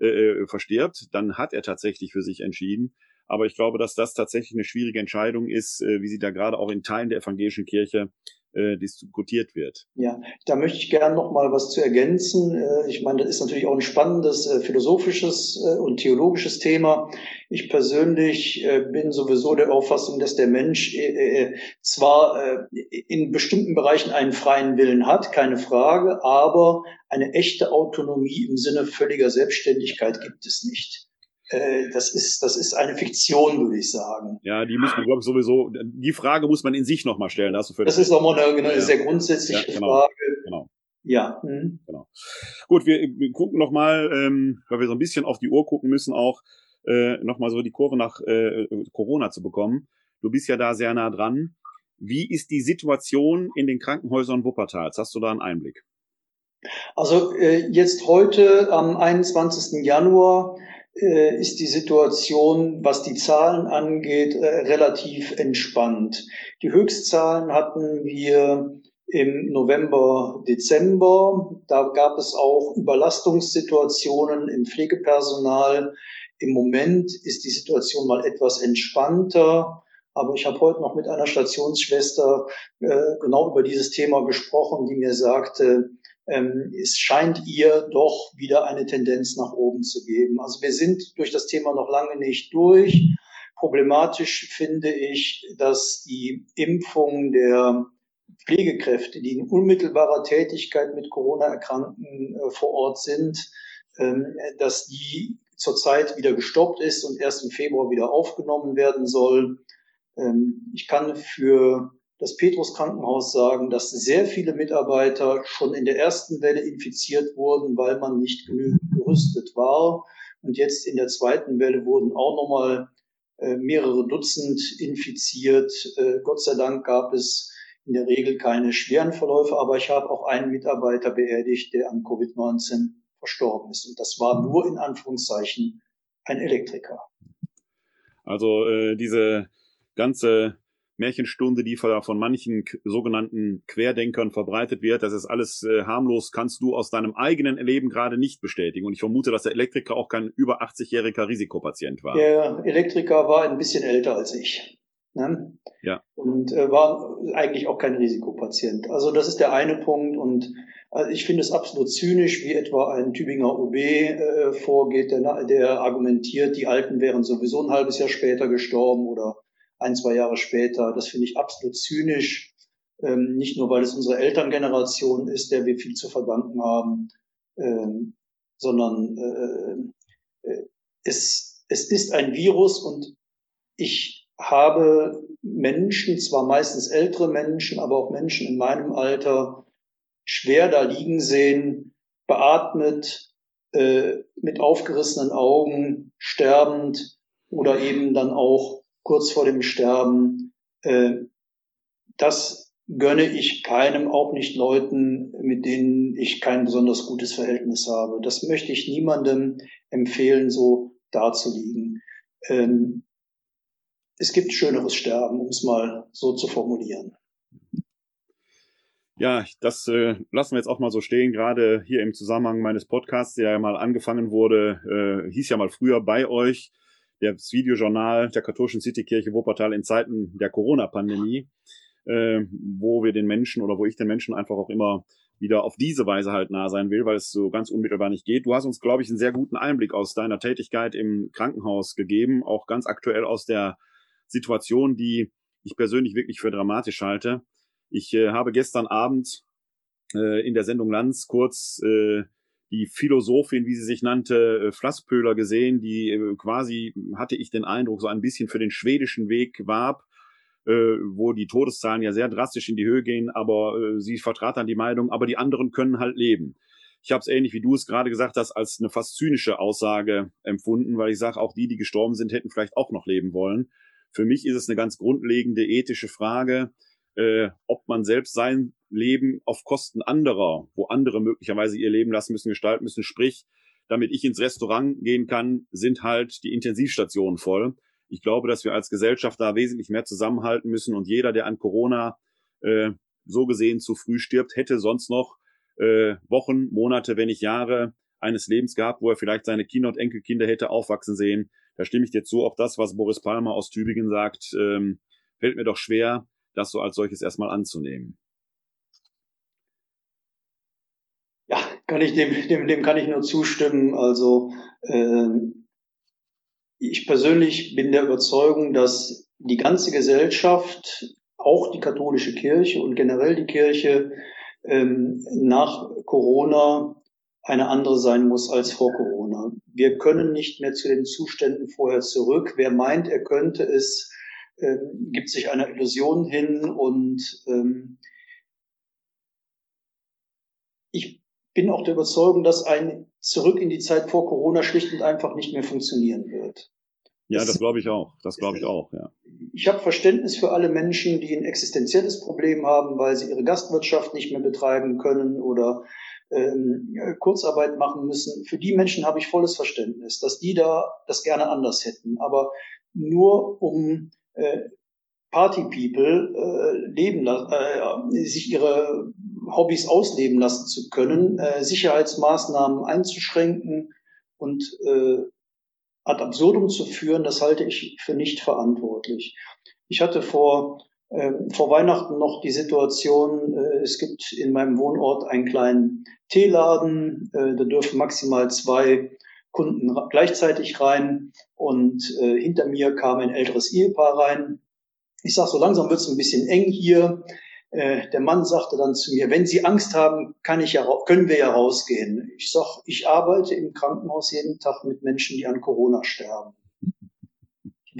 äh, äh verstirbt, dann hat er tatsächlich für sich entschieden. Aber ich glaube, dass das tatsächlich eine schwierige Entscheidung ist, äh, wie sie da gerade auch in Teilen der evangelischen Kirche äh, diskutiert wird. Ja, da möchte ich gerne noch mal was zu ergänzen. Äh, ich meine, das ist natürlich auch ein spannendes äh, philosophisches und theologisches Thema. Ich persönlich bin sowieso der Auffassung, dass der Mensch zwar in bestimmten Bereichen einen freien Willen hat, keine Frage, aber eine echte Autonomie im Sinne völliger Selbstständigkeit gibt es nicht. Äh, das ist, das ist eine Fiktion, würde ich sagen. Ja, die muss man, glaube ich, sowieso, die Frage muss man in sich nochmal stellen. Das, das ist nochmal eine, eine ja. sehr grundsätzliche ja, genau, Frage. Genau. Ja. Mhm. Genau. Gut, wir, wir gucken nochmal, ähm, weil wir so ein bisschen auf die Uhr gucken müssen, auch äh, nochmal so die Kurve nach äh, Corona zu bekommen. Du bist ja da sehr nah dran. Wie ist die Situation in den Krankenhäusern Wuppertals? Hast du da einen Einblick? Also äh, jetzt heute am 21. Januar ist die Situation, was die Zahlen angeht, äh, relativ entspannt. Die Höchstzahlen hatten wir im November, Dezember. Da gab es auch Überlastungssituationen im Pflegepersonal. Im Moment ist die Situation mal etwas entspannter. Aber ich habe heute noch mit einer Stationsschwester äh, genau über dieses Thema gesprochen, die mir sagte, ähm, es scheint ihr doch wieder eine Tendenz nach oben zu geben. Also wir sind durch das Thema noch lange nicht durch. Problematisch finde ich, dass die Impfung der Pflegekräfte, die in unmittelbarer Tätigkeit mit Corona-Erkrankten äh, vor Ort sind, ähm, dass die zurzeit wieder gestoppt ist und erst im Februar wieder aufgenommen werden soll. Ähm, ich kann für das Petrus Krankenhaus sagen, dass sehr viele Mitarbeiter schon in der ersten Welle infiziert wurden, weil man nicht genügend gerüstet war. Und jetzt in der zweiten Welle wurden auch nochmal äh, mehrere Dutzend infiziert. Äh, Gott sei Dank gab es in der Regel keine schweren Verläufe, aber ich habe auch einen Mitarbeiter beerdigt, der an Covid-19 verstorben ist. Und das war nur in Anführungszeichen ein Elektriker. Also äh, diese ganze Märchenstunde, die von manchen sogenannten Querdenkern verbreitet wird. Das ist alles äh, harmlos, kannst du aus deinem eigenen Erleben gerade nicht bestätigen. Und ich vermute, dass der Elektriker auch kein über 80-jähriger Risikopatient war. Der Elektriker war ein bisschen älter als ich. Ne? Ja. Und äh, war eigentlich auch kein Risikopatient. Also das ist der eine Punkt. Und also ich finde es absolut zynisch, wie etwa ein Tübinger OB äh, vorgeht, der, der argumentiert, die Alten wären sowieso ein halbes Jahr später gestorben oder ein, zwei Jahre später. Das finde ich absolut zynisch. Ähm, nicht nur, weil es unsere Elterngeneration ist, der wir viel zu verdanken haben, ähm, sondern äh, äh, es, es ist ein Virus und ich habe Menschen, zwar meistens ältere Menschen, aber auch Menschen in meinem Alter, schwer da liegen sehen, beatmet, äh, mit aufgerissenen Augen, sterbend oder eben dann auch kurz vor dem Sterben. Äh, das gönne ich keinem, auch nicht Leuten, mit denen ich kein besonders gutes Verhältnis habe. Das möchte ich niemandem empfehlen, so dazuliegen. Ähm, es gibt schöneres Sterben, um es mal so zu formulieren. Ja, das äh, lassen wir jetzt auch mal so stehen, gerade hier im Zusammenhang meines Podcasts, der ja mal angefangen wurde, äh, hieß ja mal früher bei euch, das Videojournal der katholischen Citykirche Wuppertal in Zeiten der Corona-Pandemie, äh, wo wir den Menschen oder wo ich den Menschen einfach auch immer wieder auf diese Weise halt nah sein will, weil es so ganz unmittelbar nicht geht. Du hast uns, glaube ich, einen sehr guten Einblick aus deiner Tätigkeit im Krankenhaus gegeben, auch ganz aktuell aus der Situation, die ich persönlich wirklich für dramatisch halte. Ich äh, habe gestern Abend äh, in der Sendung Lanz kurz äh, die Philosophin, wie sie sich nannte, äh, Flasspöhler gesehen, die äh, quasi, hatte ich den Eindruck, so ein bisschen für den schwedischen Weg warb, äh, wo die Todeszahlen ja sehr drastisch in die Höhe gehen, aber sie vertrat dann die Meinung, aber die anderen können halt leben. Ich habe es ähnlich wie du es gerade gesagt hast, als eine fast zynische Aussage empfunden, weil ich sage, auch die, die gestorben sind, hätten vielleicht auch noch leben wollen. Für mich ist es eine ganz grundlegende ethische Frage, äh, ob man selbst sein Leben auf Kosten anderer, wo andere möglicherweise ihr Leben lassen müssen, gestalten müssen, sprich, damit ich ins Restaurant gehen kann, sind halt die Intensivstationen voll. Ich glaube, dass wir als Gesellschaft da wesentlich mehr zusammenhalten müssen und jeder, der an Corona äh, so gesehen zu früh stirbt, hätte sonst noch äh, Wochen, Monate, wenn nicht Jahre eines Lebens gehabt, wo er vielleicht seine Kinder und Enkelkinder hätte aufwachsen sehen, da stimme ich dir zu. Auch das, was Boris Palmer aus Tübingen sagt, ähm, fällt mir doch schwer, das so als solches erstmal anzunehmen. Ja, kann ich dem, dem, dem kann ich nur zustimmen. Also äh, ich persönlich bin der Überzeugung, dass die ganze Gesellschaft, auch die katholische Kirche und generell die Kirche ähm, nach Corona eine andere sein muss als vor Corona. Wir können nicht mehr zu den Zuständen vorher zurück. Wer meint, er könnte es, äh, gibt sich einer Illusion hin und ähm, ich bin auch der Überzeugung, dass ein Zurück in die Zeit vor Corona schlicht und einfach nicht mehr funktionieren wird. Ja, das, glaube ich auch. Das glaube ich auch, ja. Ich habe Verständnis für alle Menschen, die ein existenzielles Problem haben, weil sie ihre Gastwirtschaft nicht mehr betreiben können oder ähm, Kurzarbeit machen müssen. Für die Menschen habe ich volles Verständnis, dass die da das gerne anders hätten. Aber nur um äh, Party People äh, leben, äh, sich ihre Hobbys ausleben lassen zu können, äh, Sicherheitsmaßnahmen einzuschränken und äh, ad absurdum zu führen, das halte ich für nicht verantwortlich. Ich hatte vor äh, vor Weihnachten noch die Situation, äh, es gibt in meinem Wohnort einen kleinen Teeladen, äh, da dürfen maximal zwei Kunden gleichzeitig rein und äh, hinter mir kam ein älteres Ehepaar rein. Ich sag, so langsam wird es ein bisschen eng hier. Äh, der Mann sagte dann zu mir, wenn Sie Angst haben, kann ich ja, können wir ja rausgehen. Ich sag, ich arbeite im Krankenhaus jeden Tag mit Menschen, die an Corona sterben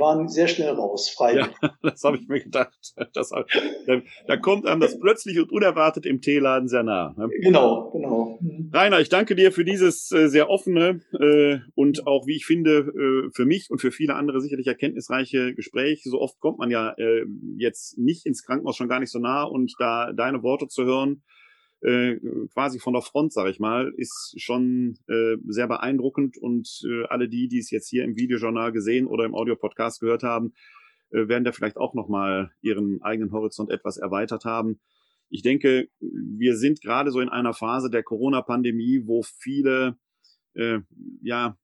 waren sehr schnell raus, frei. Ja, das habe ich mir gedacht. Das, da, da, kommt einem das plötzlich und unerwartet im Teeladen sehr nah. Ne? Genau, genau. Mhm. Rainer, ich danke dir für dieses äh, sehr offene äh, und auch, wie ich finde, äh, für mich und für viele andere sicherlich erkenntnisreiche Gespräch. So oft kommt man ja jetzt nicht ins Krankenhaus, schon gar nicht so nah und da deine Worte zu hören, äh, quasi von der Front, sage ich mal, ist schon äh, sehr beeindruckend und äh, alle die, die es jetzt hier im Videojournal gesehen oder im Audiopodcast gehört haben, äh, werden da vielleicht auch nochmal ihren eigenen Horizont etwas erweitert haben. Ich denke, wir sind gerade so in einer Phase der Corona-Pandemie, wo viele äh, ja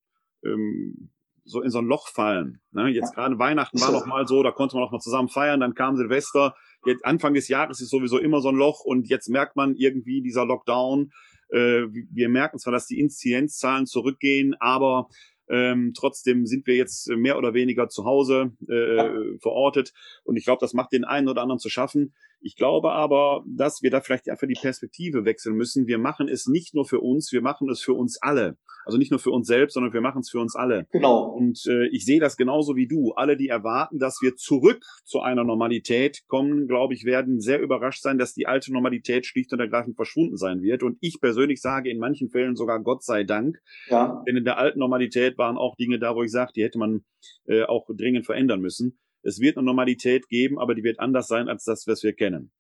ähm, so in so ein Loch fallen. Ne? Jetzt gerade Weihnachten war noch mal so, da konnte man noch mal zusammen feiern, dann kam Silvester. Jetzt Anfang des Jahres ist sowieso immer so ein Loch und jetzt merkt man irgendwie dieser Lockdown. Äh, wir merken zwar, dass die Inzidenzzahlen zurückgehen, aber ähm, trotzdem sind wir jetzt mehr oder weniger zu Hause äh, ja. verortet. Und ich glaube, das macht den einen oder anderen zu schaffen. Ich glaube aber, dass wir da vielleicht einfach die Perspektive wechseln müssen. Wir machen es nicht nur für uns, wir machen es für uns alle. Also nicht nur für uns selbst, sondern wir machen es für uns alle. Genau. Und äh, ich sehe das genauso wie du. Alle, die erwarten, dass wir zurück zu einer Normalität kommen, glaube ich, werden sehr überrascht sein, dass die alte Normalität schlicht und ergreifend verschwunden sein wird. Und ich persönlich sage in manchen Fällen sogar Gott sei Dank. Ja. Denn in der alten Normalität waren auch Dinge da, wo ich sage, die hätte man äh, auch dringend verändern müssen. Es wird eine Normalität geben, aber die wird anders sein als das, was wir kennen.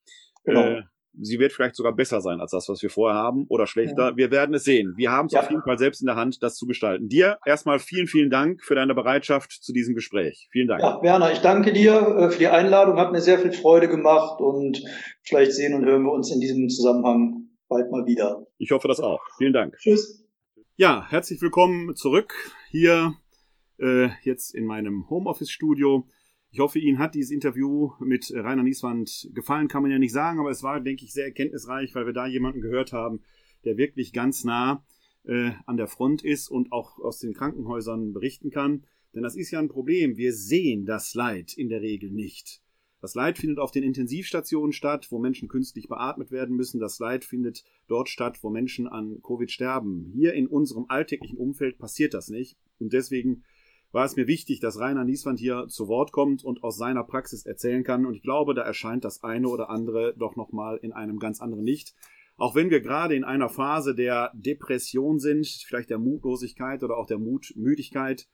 Genau. Äh, sie wird vielleicht sogar besser sein als das, was wir vorher haben oder schlechter. Ja. Wir werden es sehen. Wir haben es ja. auf jeden Fall selbst in der Hand, das zu gestalten. Dir erstmal vielen, vielen Dank für deine Bereitschaft zu diesem Gespräch. Vielen Dank. Ja, Werner, ich danke dir äh, für die Einladung. Hat mir sehr viel Freude gemacht und vielleicht sehen und hören wir uns in diesem Zusammenhang bald mal wieder. Ich hoffe das auch. Vielen Dank. Tschüss. Ja, herzlich willkommen zurück hier äh, jetzt in meinem Homeoffice-Studio. Ich hoffe, Ihnen hat dieses Interview mit Rainer Nieswand gefallen, kann man ja nicht sagen, aber es war, denke ich, sehr erkenntnisreich, weil wir da jemanden gehört haben, der wirklich ganz nah äh, an der Front ist und auch aus den Krankenhäusern berichten kann. Denn das ist ja ein Problem. Wir sehen das Leid in der Regel nicht. Das Leid findet auf den Intensivstationen statt, wo Menschen künstlich beatmet werden müssen. Das Leid findet dort statt, wo Menschen an Covid sterben. Hier in unserem alltäglichen Umfeld passiert das nicht. Und deswegen war es mir wichtig, dass Rainer Nieswand hier zu Wort kommt und aus seiner Praxis erzählen kann. Und ich glaube, da erscheint das eine oder andere doch nochmal in einem ganz anderen Licht. Auch wenn wir gerade in einer Phase der Depression sind, vielleicht der Mutlosigkeit oder auch der Mutmüdigkeit.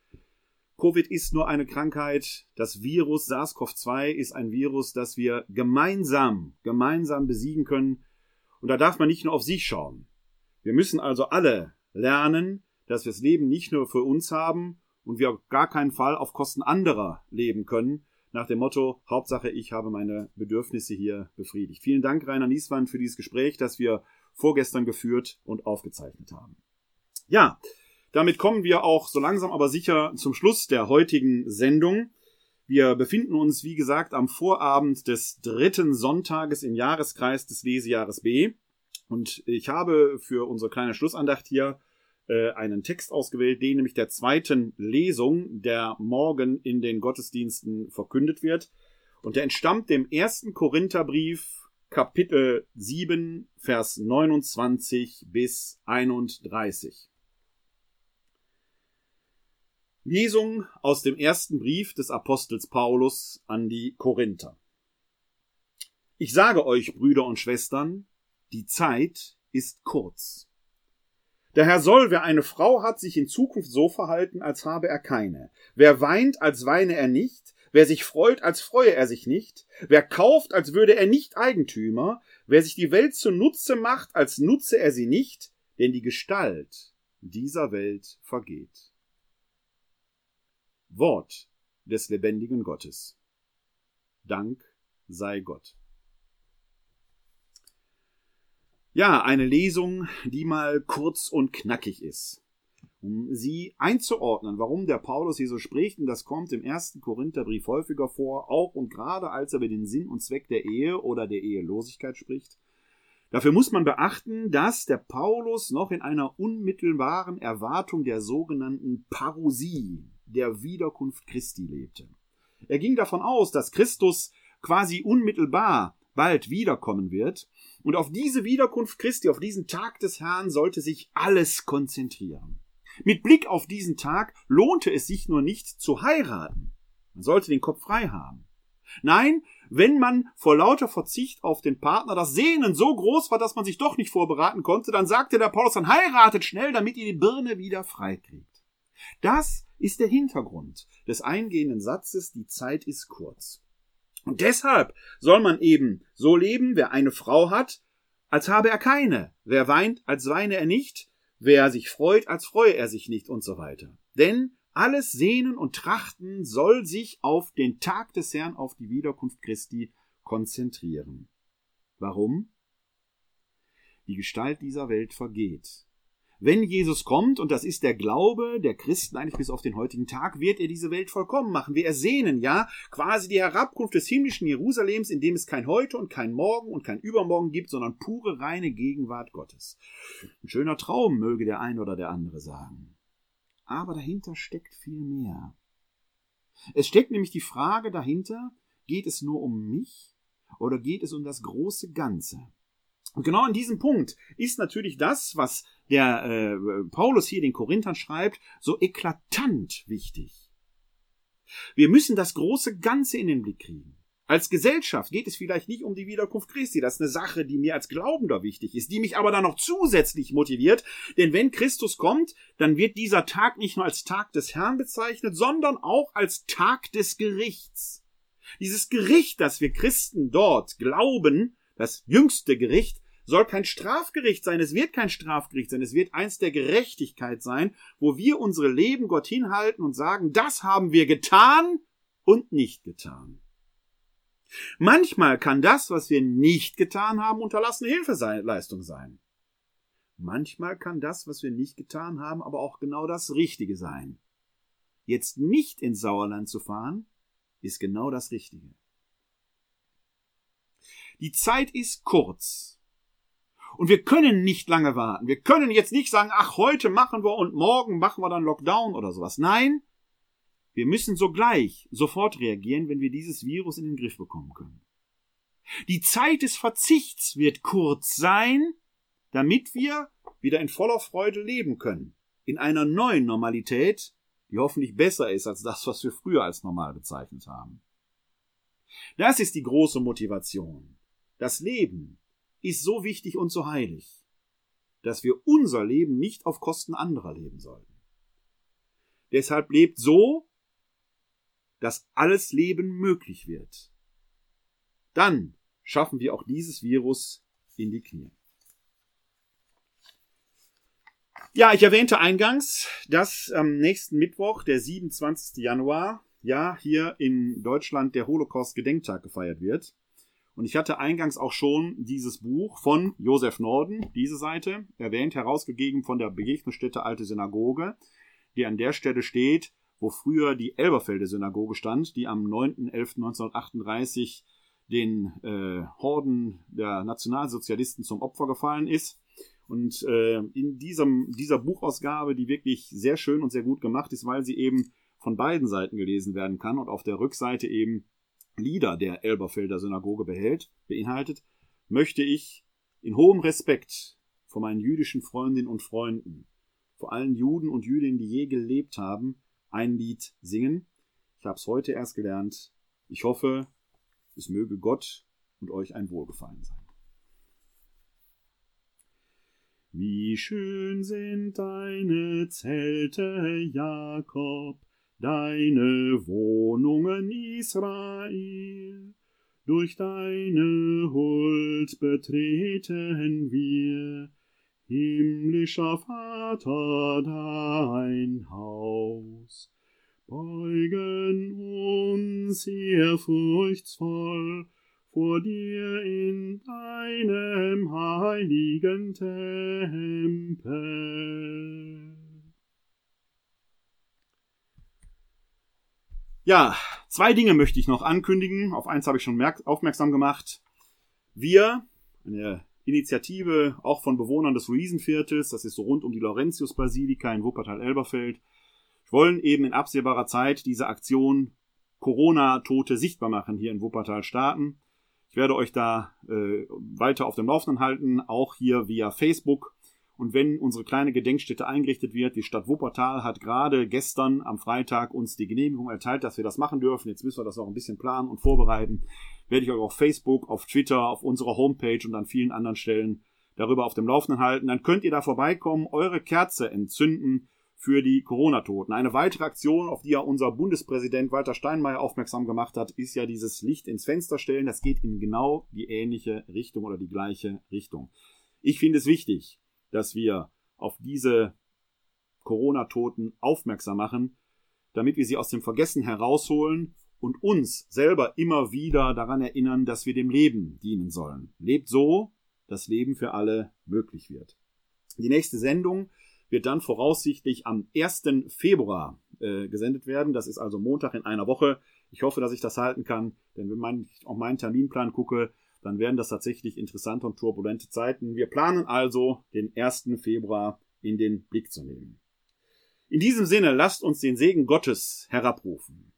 Covid ist nur eine Krankheit. Das Virus SARS-CoV-2 ist ein Virus, das wir gemeinsam, gemeinsam besiegen können. Und da darf man nicht nur auf sich schauen. Wir müssen also alle lernen, dass wir das Leben nicht nur für uns haben, und wir auf gar keinen Fall auf Kosten anderer leben können. Nach dem Motto, Hauptsache, ich habe meine Bedürfnisse hier befriedigt. Vielen Dank, Rainer Nieswand, für dieses Gespräch, das wir vorgestern geführt und aufgezeichnet haben. Ja, damit kommen wir auch so langsam aber sicher zum Schluss der heutigen Sendung. Wir befinden uns, wie gesagt, am Vorabend des dritten Sonntages im Jahreskreis des Lesejahres B. Und ich habe für unsere kleine Schlussandacht hier äh, einen Text ausgewählt, den nämlich der zweiten Lesung, der morgen in den Gottesdiensten verkündet wird. Und der entstammt dem ersten Korintherbrief, Kapitel 7, Vers 29 bis 31. Lesung aus dem ersten Brief des Apostels Paulus an die Korinther. Ich sage euch, Brüder und Schwestern, die Zeit ist kurz. Daher soll, wer eine Frau hat, sich in Zukunft so verhalten, als habe er keine. Wer weint, als weine er nicht. Wer sich freut, als freue er sich nicht. Wer kauft, als würde er nicht Eigentümer. Wer sich die Welt zunutze macht, als nutze er sie nicht. Denn die Gestalt dieser Welt vergeht. Wort des lebendigen Gottes. Dank sei Gott. Ja, eine Lesung, die mal kurz und knackig ist. Um sie einzuordnen, warum der Paulus hier so spricht, und das kommt im ersten Korintherbrief häufiger vor, auch und gerade als er über den Sinn und Zweck der Ehe oder der Ehelosigkeit spricht. Dafür muss man beachten, dass der Paulus noch in einer unmittelbaren Erwartung der sogenannten Parousie, der Wiederkunft Christi lebte. Er ging davon aus, dass Christus quasi unmittelbar bald wiederkommen wird und auf diese Wiederkunft Christi, auf diesen Tag des Herrn sollte sich alles konzentrieren. Mit Blick auf diesen Tag lohnte es sich nur nicht zu heiraten. Man sollte den Kopf frei haben. Nein, wenn man vor lauter Verzicht auf den Partner das Sehnen so groß war, dass man sich doch nicht vorbereiten konnte, dann sagte der Paulus, dann heiratet schnell, damit ihr die Birne wieder frei kriegt. Das ist der Hintergrund des eingehenden Satzes, die Zeit ist kurz. Und deshalb soll man eben so leben, wer eine Frau hat, als habe er keine, wer weint, als weine er nicht, wer sich freut, als freue er sich nicht und so weiter. Denn alles Sehnen und Trachten soll sich auf den Tag des Herrn, auf die Wiederkunft Christi konzentrieren. Warum? Die Gestalt dieser Welt vergeht. Wenn Jesus kommt, und das ist der Glaube der Christen eigentlich bis auf den heutigen Tag, wird er diese Welt vollkommen machen. Wir ersehnen ja quasi die Herabkunft des himmlischen Jerusalems, in dem es kein Heute und kein Morgen und kein Übermorgen gibt, sondern pure reine Gegenwart Gottes. Ein schöner Traum, möge der ein oder der andere sagen. Aber dahinter steckt viel mehr. Es steckt nämlich die Frage dahinter, geht es nur um mich oder geht es um das große Ganze? Und genau an diesem Punkt ist natürlich das, was der äh, Paulus hier den Korinthern schreibt, so eklatant wichtig. Wir müssen das große Ganze in den Blick kriegen. Als Gesellschaft geht es vielleicht nicht um die Wiederkunft Christi. Das ist eine Sache, die mir als Glaubender wichtig ist, die mich aber dann noch zusätzlich motiviert. Denn wenn Christus kommt, dann wird dieser Tag nicht nur als Tag des Herrn bezeichnet, sondern auch als Tag des Gerichts. Dieses Gericht, das wir Christen dort glauben, das jüngste Gericht, soll kein Strafgericht sein, es wird kein Strafgericht sein, es wird eins der Gerechtigkeit sein, wo wir unsere Leben Gott hinhalten und sagen, das haben wir getan und nicht getan. Manchmal kann das, was wir nicht getan haben, unterlassene Hilfeleistung sein. Manchmal kann das, was wir nicht getan haben, aber auch genau das Richtige sein. Jetzt nicht ins Sauerland zu fahren, ist genau das Richtige. Die Zeit ist kurz. Und wir können nicht lange warten. Wir können jetzt nicht sagen, ach, heute machen wir und morgen machen wir dann Lockdown oder sowas. Nein, wir müssen sogleich, sofort reagieren, wenn wir dieses Virus in den Griff bekommen können. Die Zeit des Verzichts wird kurz sein, damit wir wieder in voller Freude leben können. In einer neuen Normalität, die hoffentlich besser ist als das, was wir früher als normal bezeichnet haben. Das ist die große Motivation. Das Leben, ist so wichtig und so heilig, dass wir unser Leben nicht auf Kosten anderer leben sollten. Deshalb lebt so, dass alles Leben möglich wird. Dann schaffen wir auch dieses Virus in die Knie. Ja, ich erwähnte eingangs, dass am nächsten Mittwoch, der 27. Januar, ja, hier in Deutschland der Holocaust-Gedenktag gefeiert wird. Und ich hatte eingangs auch schon dieses Buch von Josef Norden, diese Seite, erwähnt, herausgegeben von der Begegnungsstätte Alte Synagoge, die an der Stelle steht, wo früher die Elberfelde Synagoge stand, die am 9.11.1938 den äh, Horden der Nationalsozialisten zum Opfer gefallen ist. Und äh, in diesem, dieser Buchausgabe, die wirklich sehr schön und sehr gut gemacht ist, weil sie eben von beiden Seiten gelesen werden kann und auf der Rückseite eben Lieder der Elberfelder Synagoge behält, beinhaltet, möchte ich in hohem Respekt vor meinen jüdischen Freundinnen und Freunden, vor allen Juden und Jüdinnen, die je gelebt haben, ein Lied singen. Ich habe es heute erst gelernt. Ich hoffe, es möge Gott und euch ein Wohlgefallen sein. Wie schön sind deine Zelte, Jakob, deine Wohnungen Israel. Durch deine Huld betreten wir, himmlischer Vater, dein Haus. Beugen uns ehrfurchtsvoll vor dir in deinem heiligen Tempel. Ja, zwei Dinge möchte ich noch ankündigen. Auf eins habe ich schon aufmerksam gemacht. Wir, eine Initiative auch von Bewohnern des Luisenviertels, das ist so rund um die Laurentius-Basilika in Wuppertal-Elberfeld, wollen eben in absehbarer Zeit diese Aktion Corona-Tote sichtbar machen hier in Wuppertal starten. Ich werde euch da äh, weiter auf dem Laufenden halten, auch hier via Facebook. Und wenn unsere kleine Gedenkstätte eingerichtet wird, die Stadt Wuppertal hat gerade gestern am Freitag uns die Genehmigung erteilt, dass wir das machen dürfen. Jetzt müssen wir das auch ein bisschen planen und vorbereiten. Werde ich euch auf Facebook, auf Twitter, auf unserer Homepage und an vielen anderen Stellen darüber auf dem Laufenden halten. Dann könnt ihr da vorbeikommen, eure Kerze entzünden für die Corona-Toten. Eine weitere Aktion, auf die ja unser Bundespräsident Walter Steinmeier aufmerksam gemacht hat, ist ja dieses Licht ins Fenster stellen. Das geht in genau die ähnliche Richtung oder die gleiche Richtung. Ich finde es wichtig, dass wir auf diese Corona-Toten aufmerksam machen, damit wir sie aus dem Vergessen herausholen und uns selber immer wieder daran erinnern, dass wir dem Leben dienen sollen. Lebt so, dass Leben für alle möglich wird. Die nächste Sendung wird dann voraussichtlich am 1. Februar äh, gesendet werden. Das ist also Montag in einer Woche. Ich hoffe, dass ich das halten kann, denn wenn ich auf meinen Terminplan gucke, dann werden das tatsächlich interessante und turbulente Zeiten. Wir planen also, den 1. Februar in den Blick zu nehmen. In diesem Sinne lasst uns den Segen Gottes herabrufen.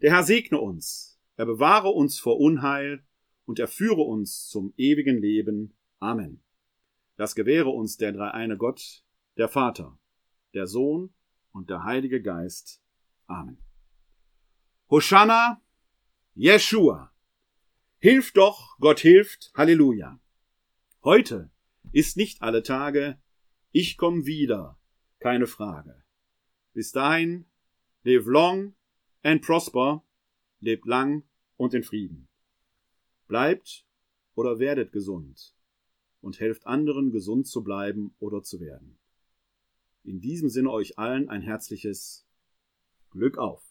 Der Herr segne uns, er bewahre uns vor Unheil und er führe uns zum ewigen Leben. Amen. Das gewähre uns der dreieine Gott, der Vater, der Sohn und der Heilige Geist. Amen. Hosanna, Jeshua. Hilf doch, Gott hilft, Halleluja. Heute ist nicht alle Tage, ich komm wieder, keine Frage. Bis dahin, live long and prosper, lebt lang und in Frieden. Bleibt oder werdet gesund und helft anderen, gesund zu bleiben oder zu werden. In diesem Sinne euch allen ein herzliches Glück auf.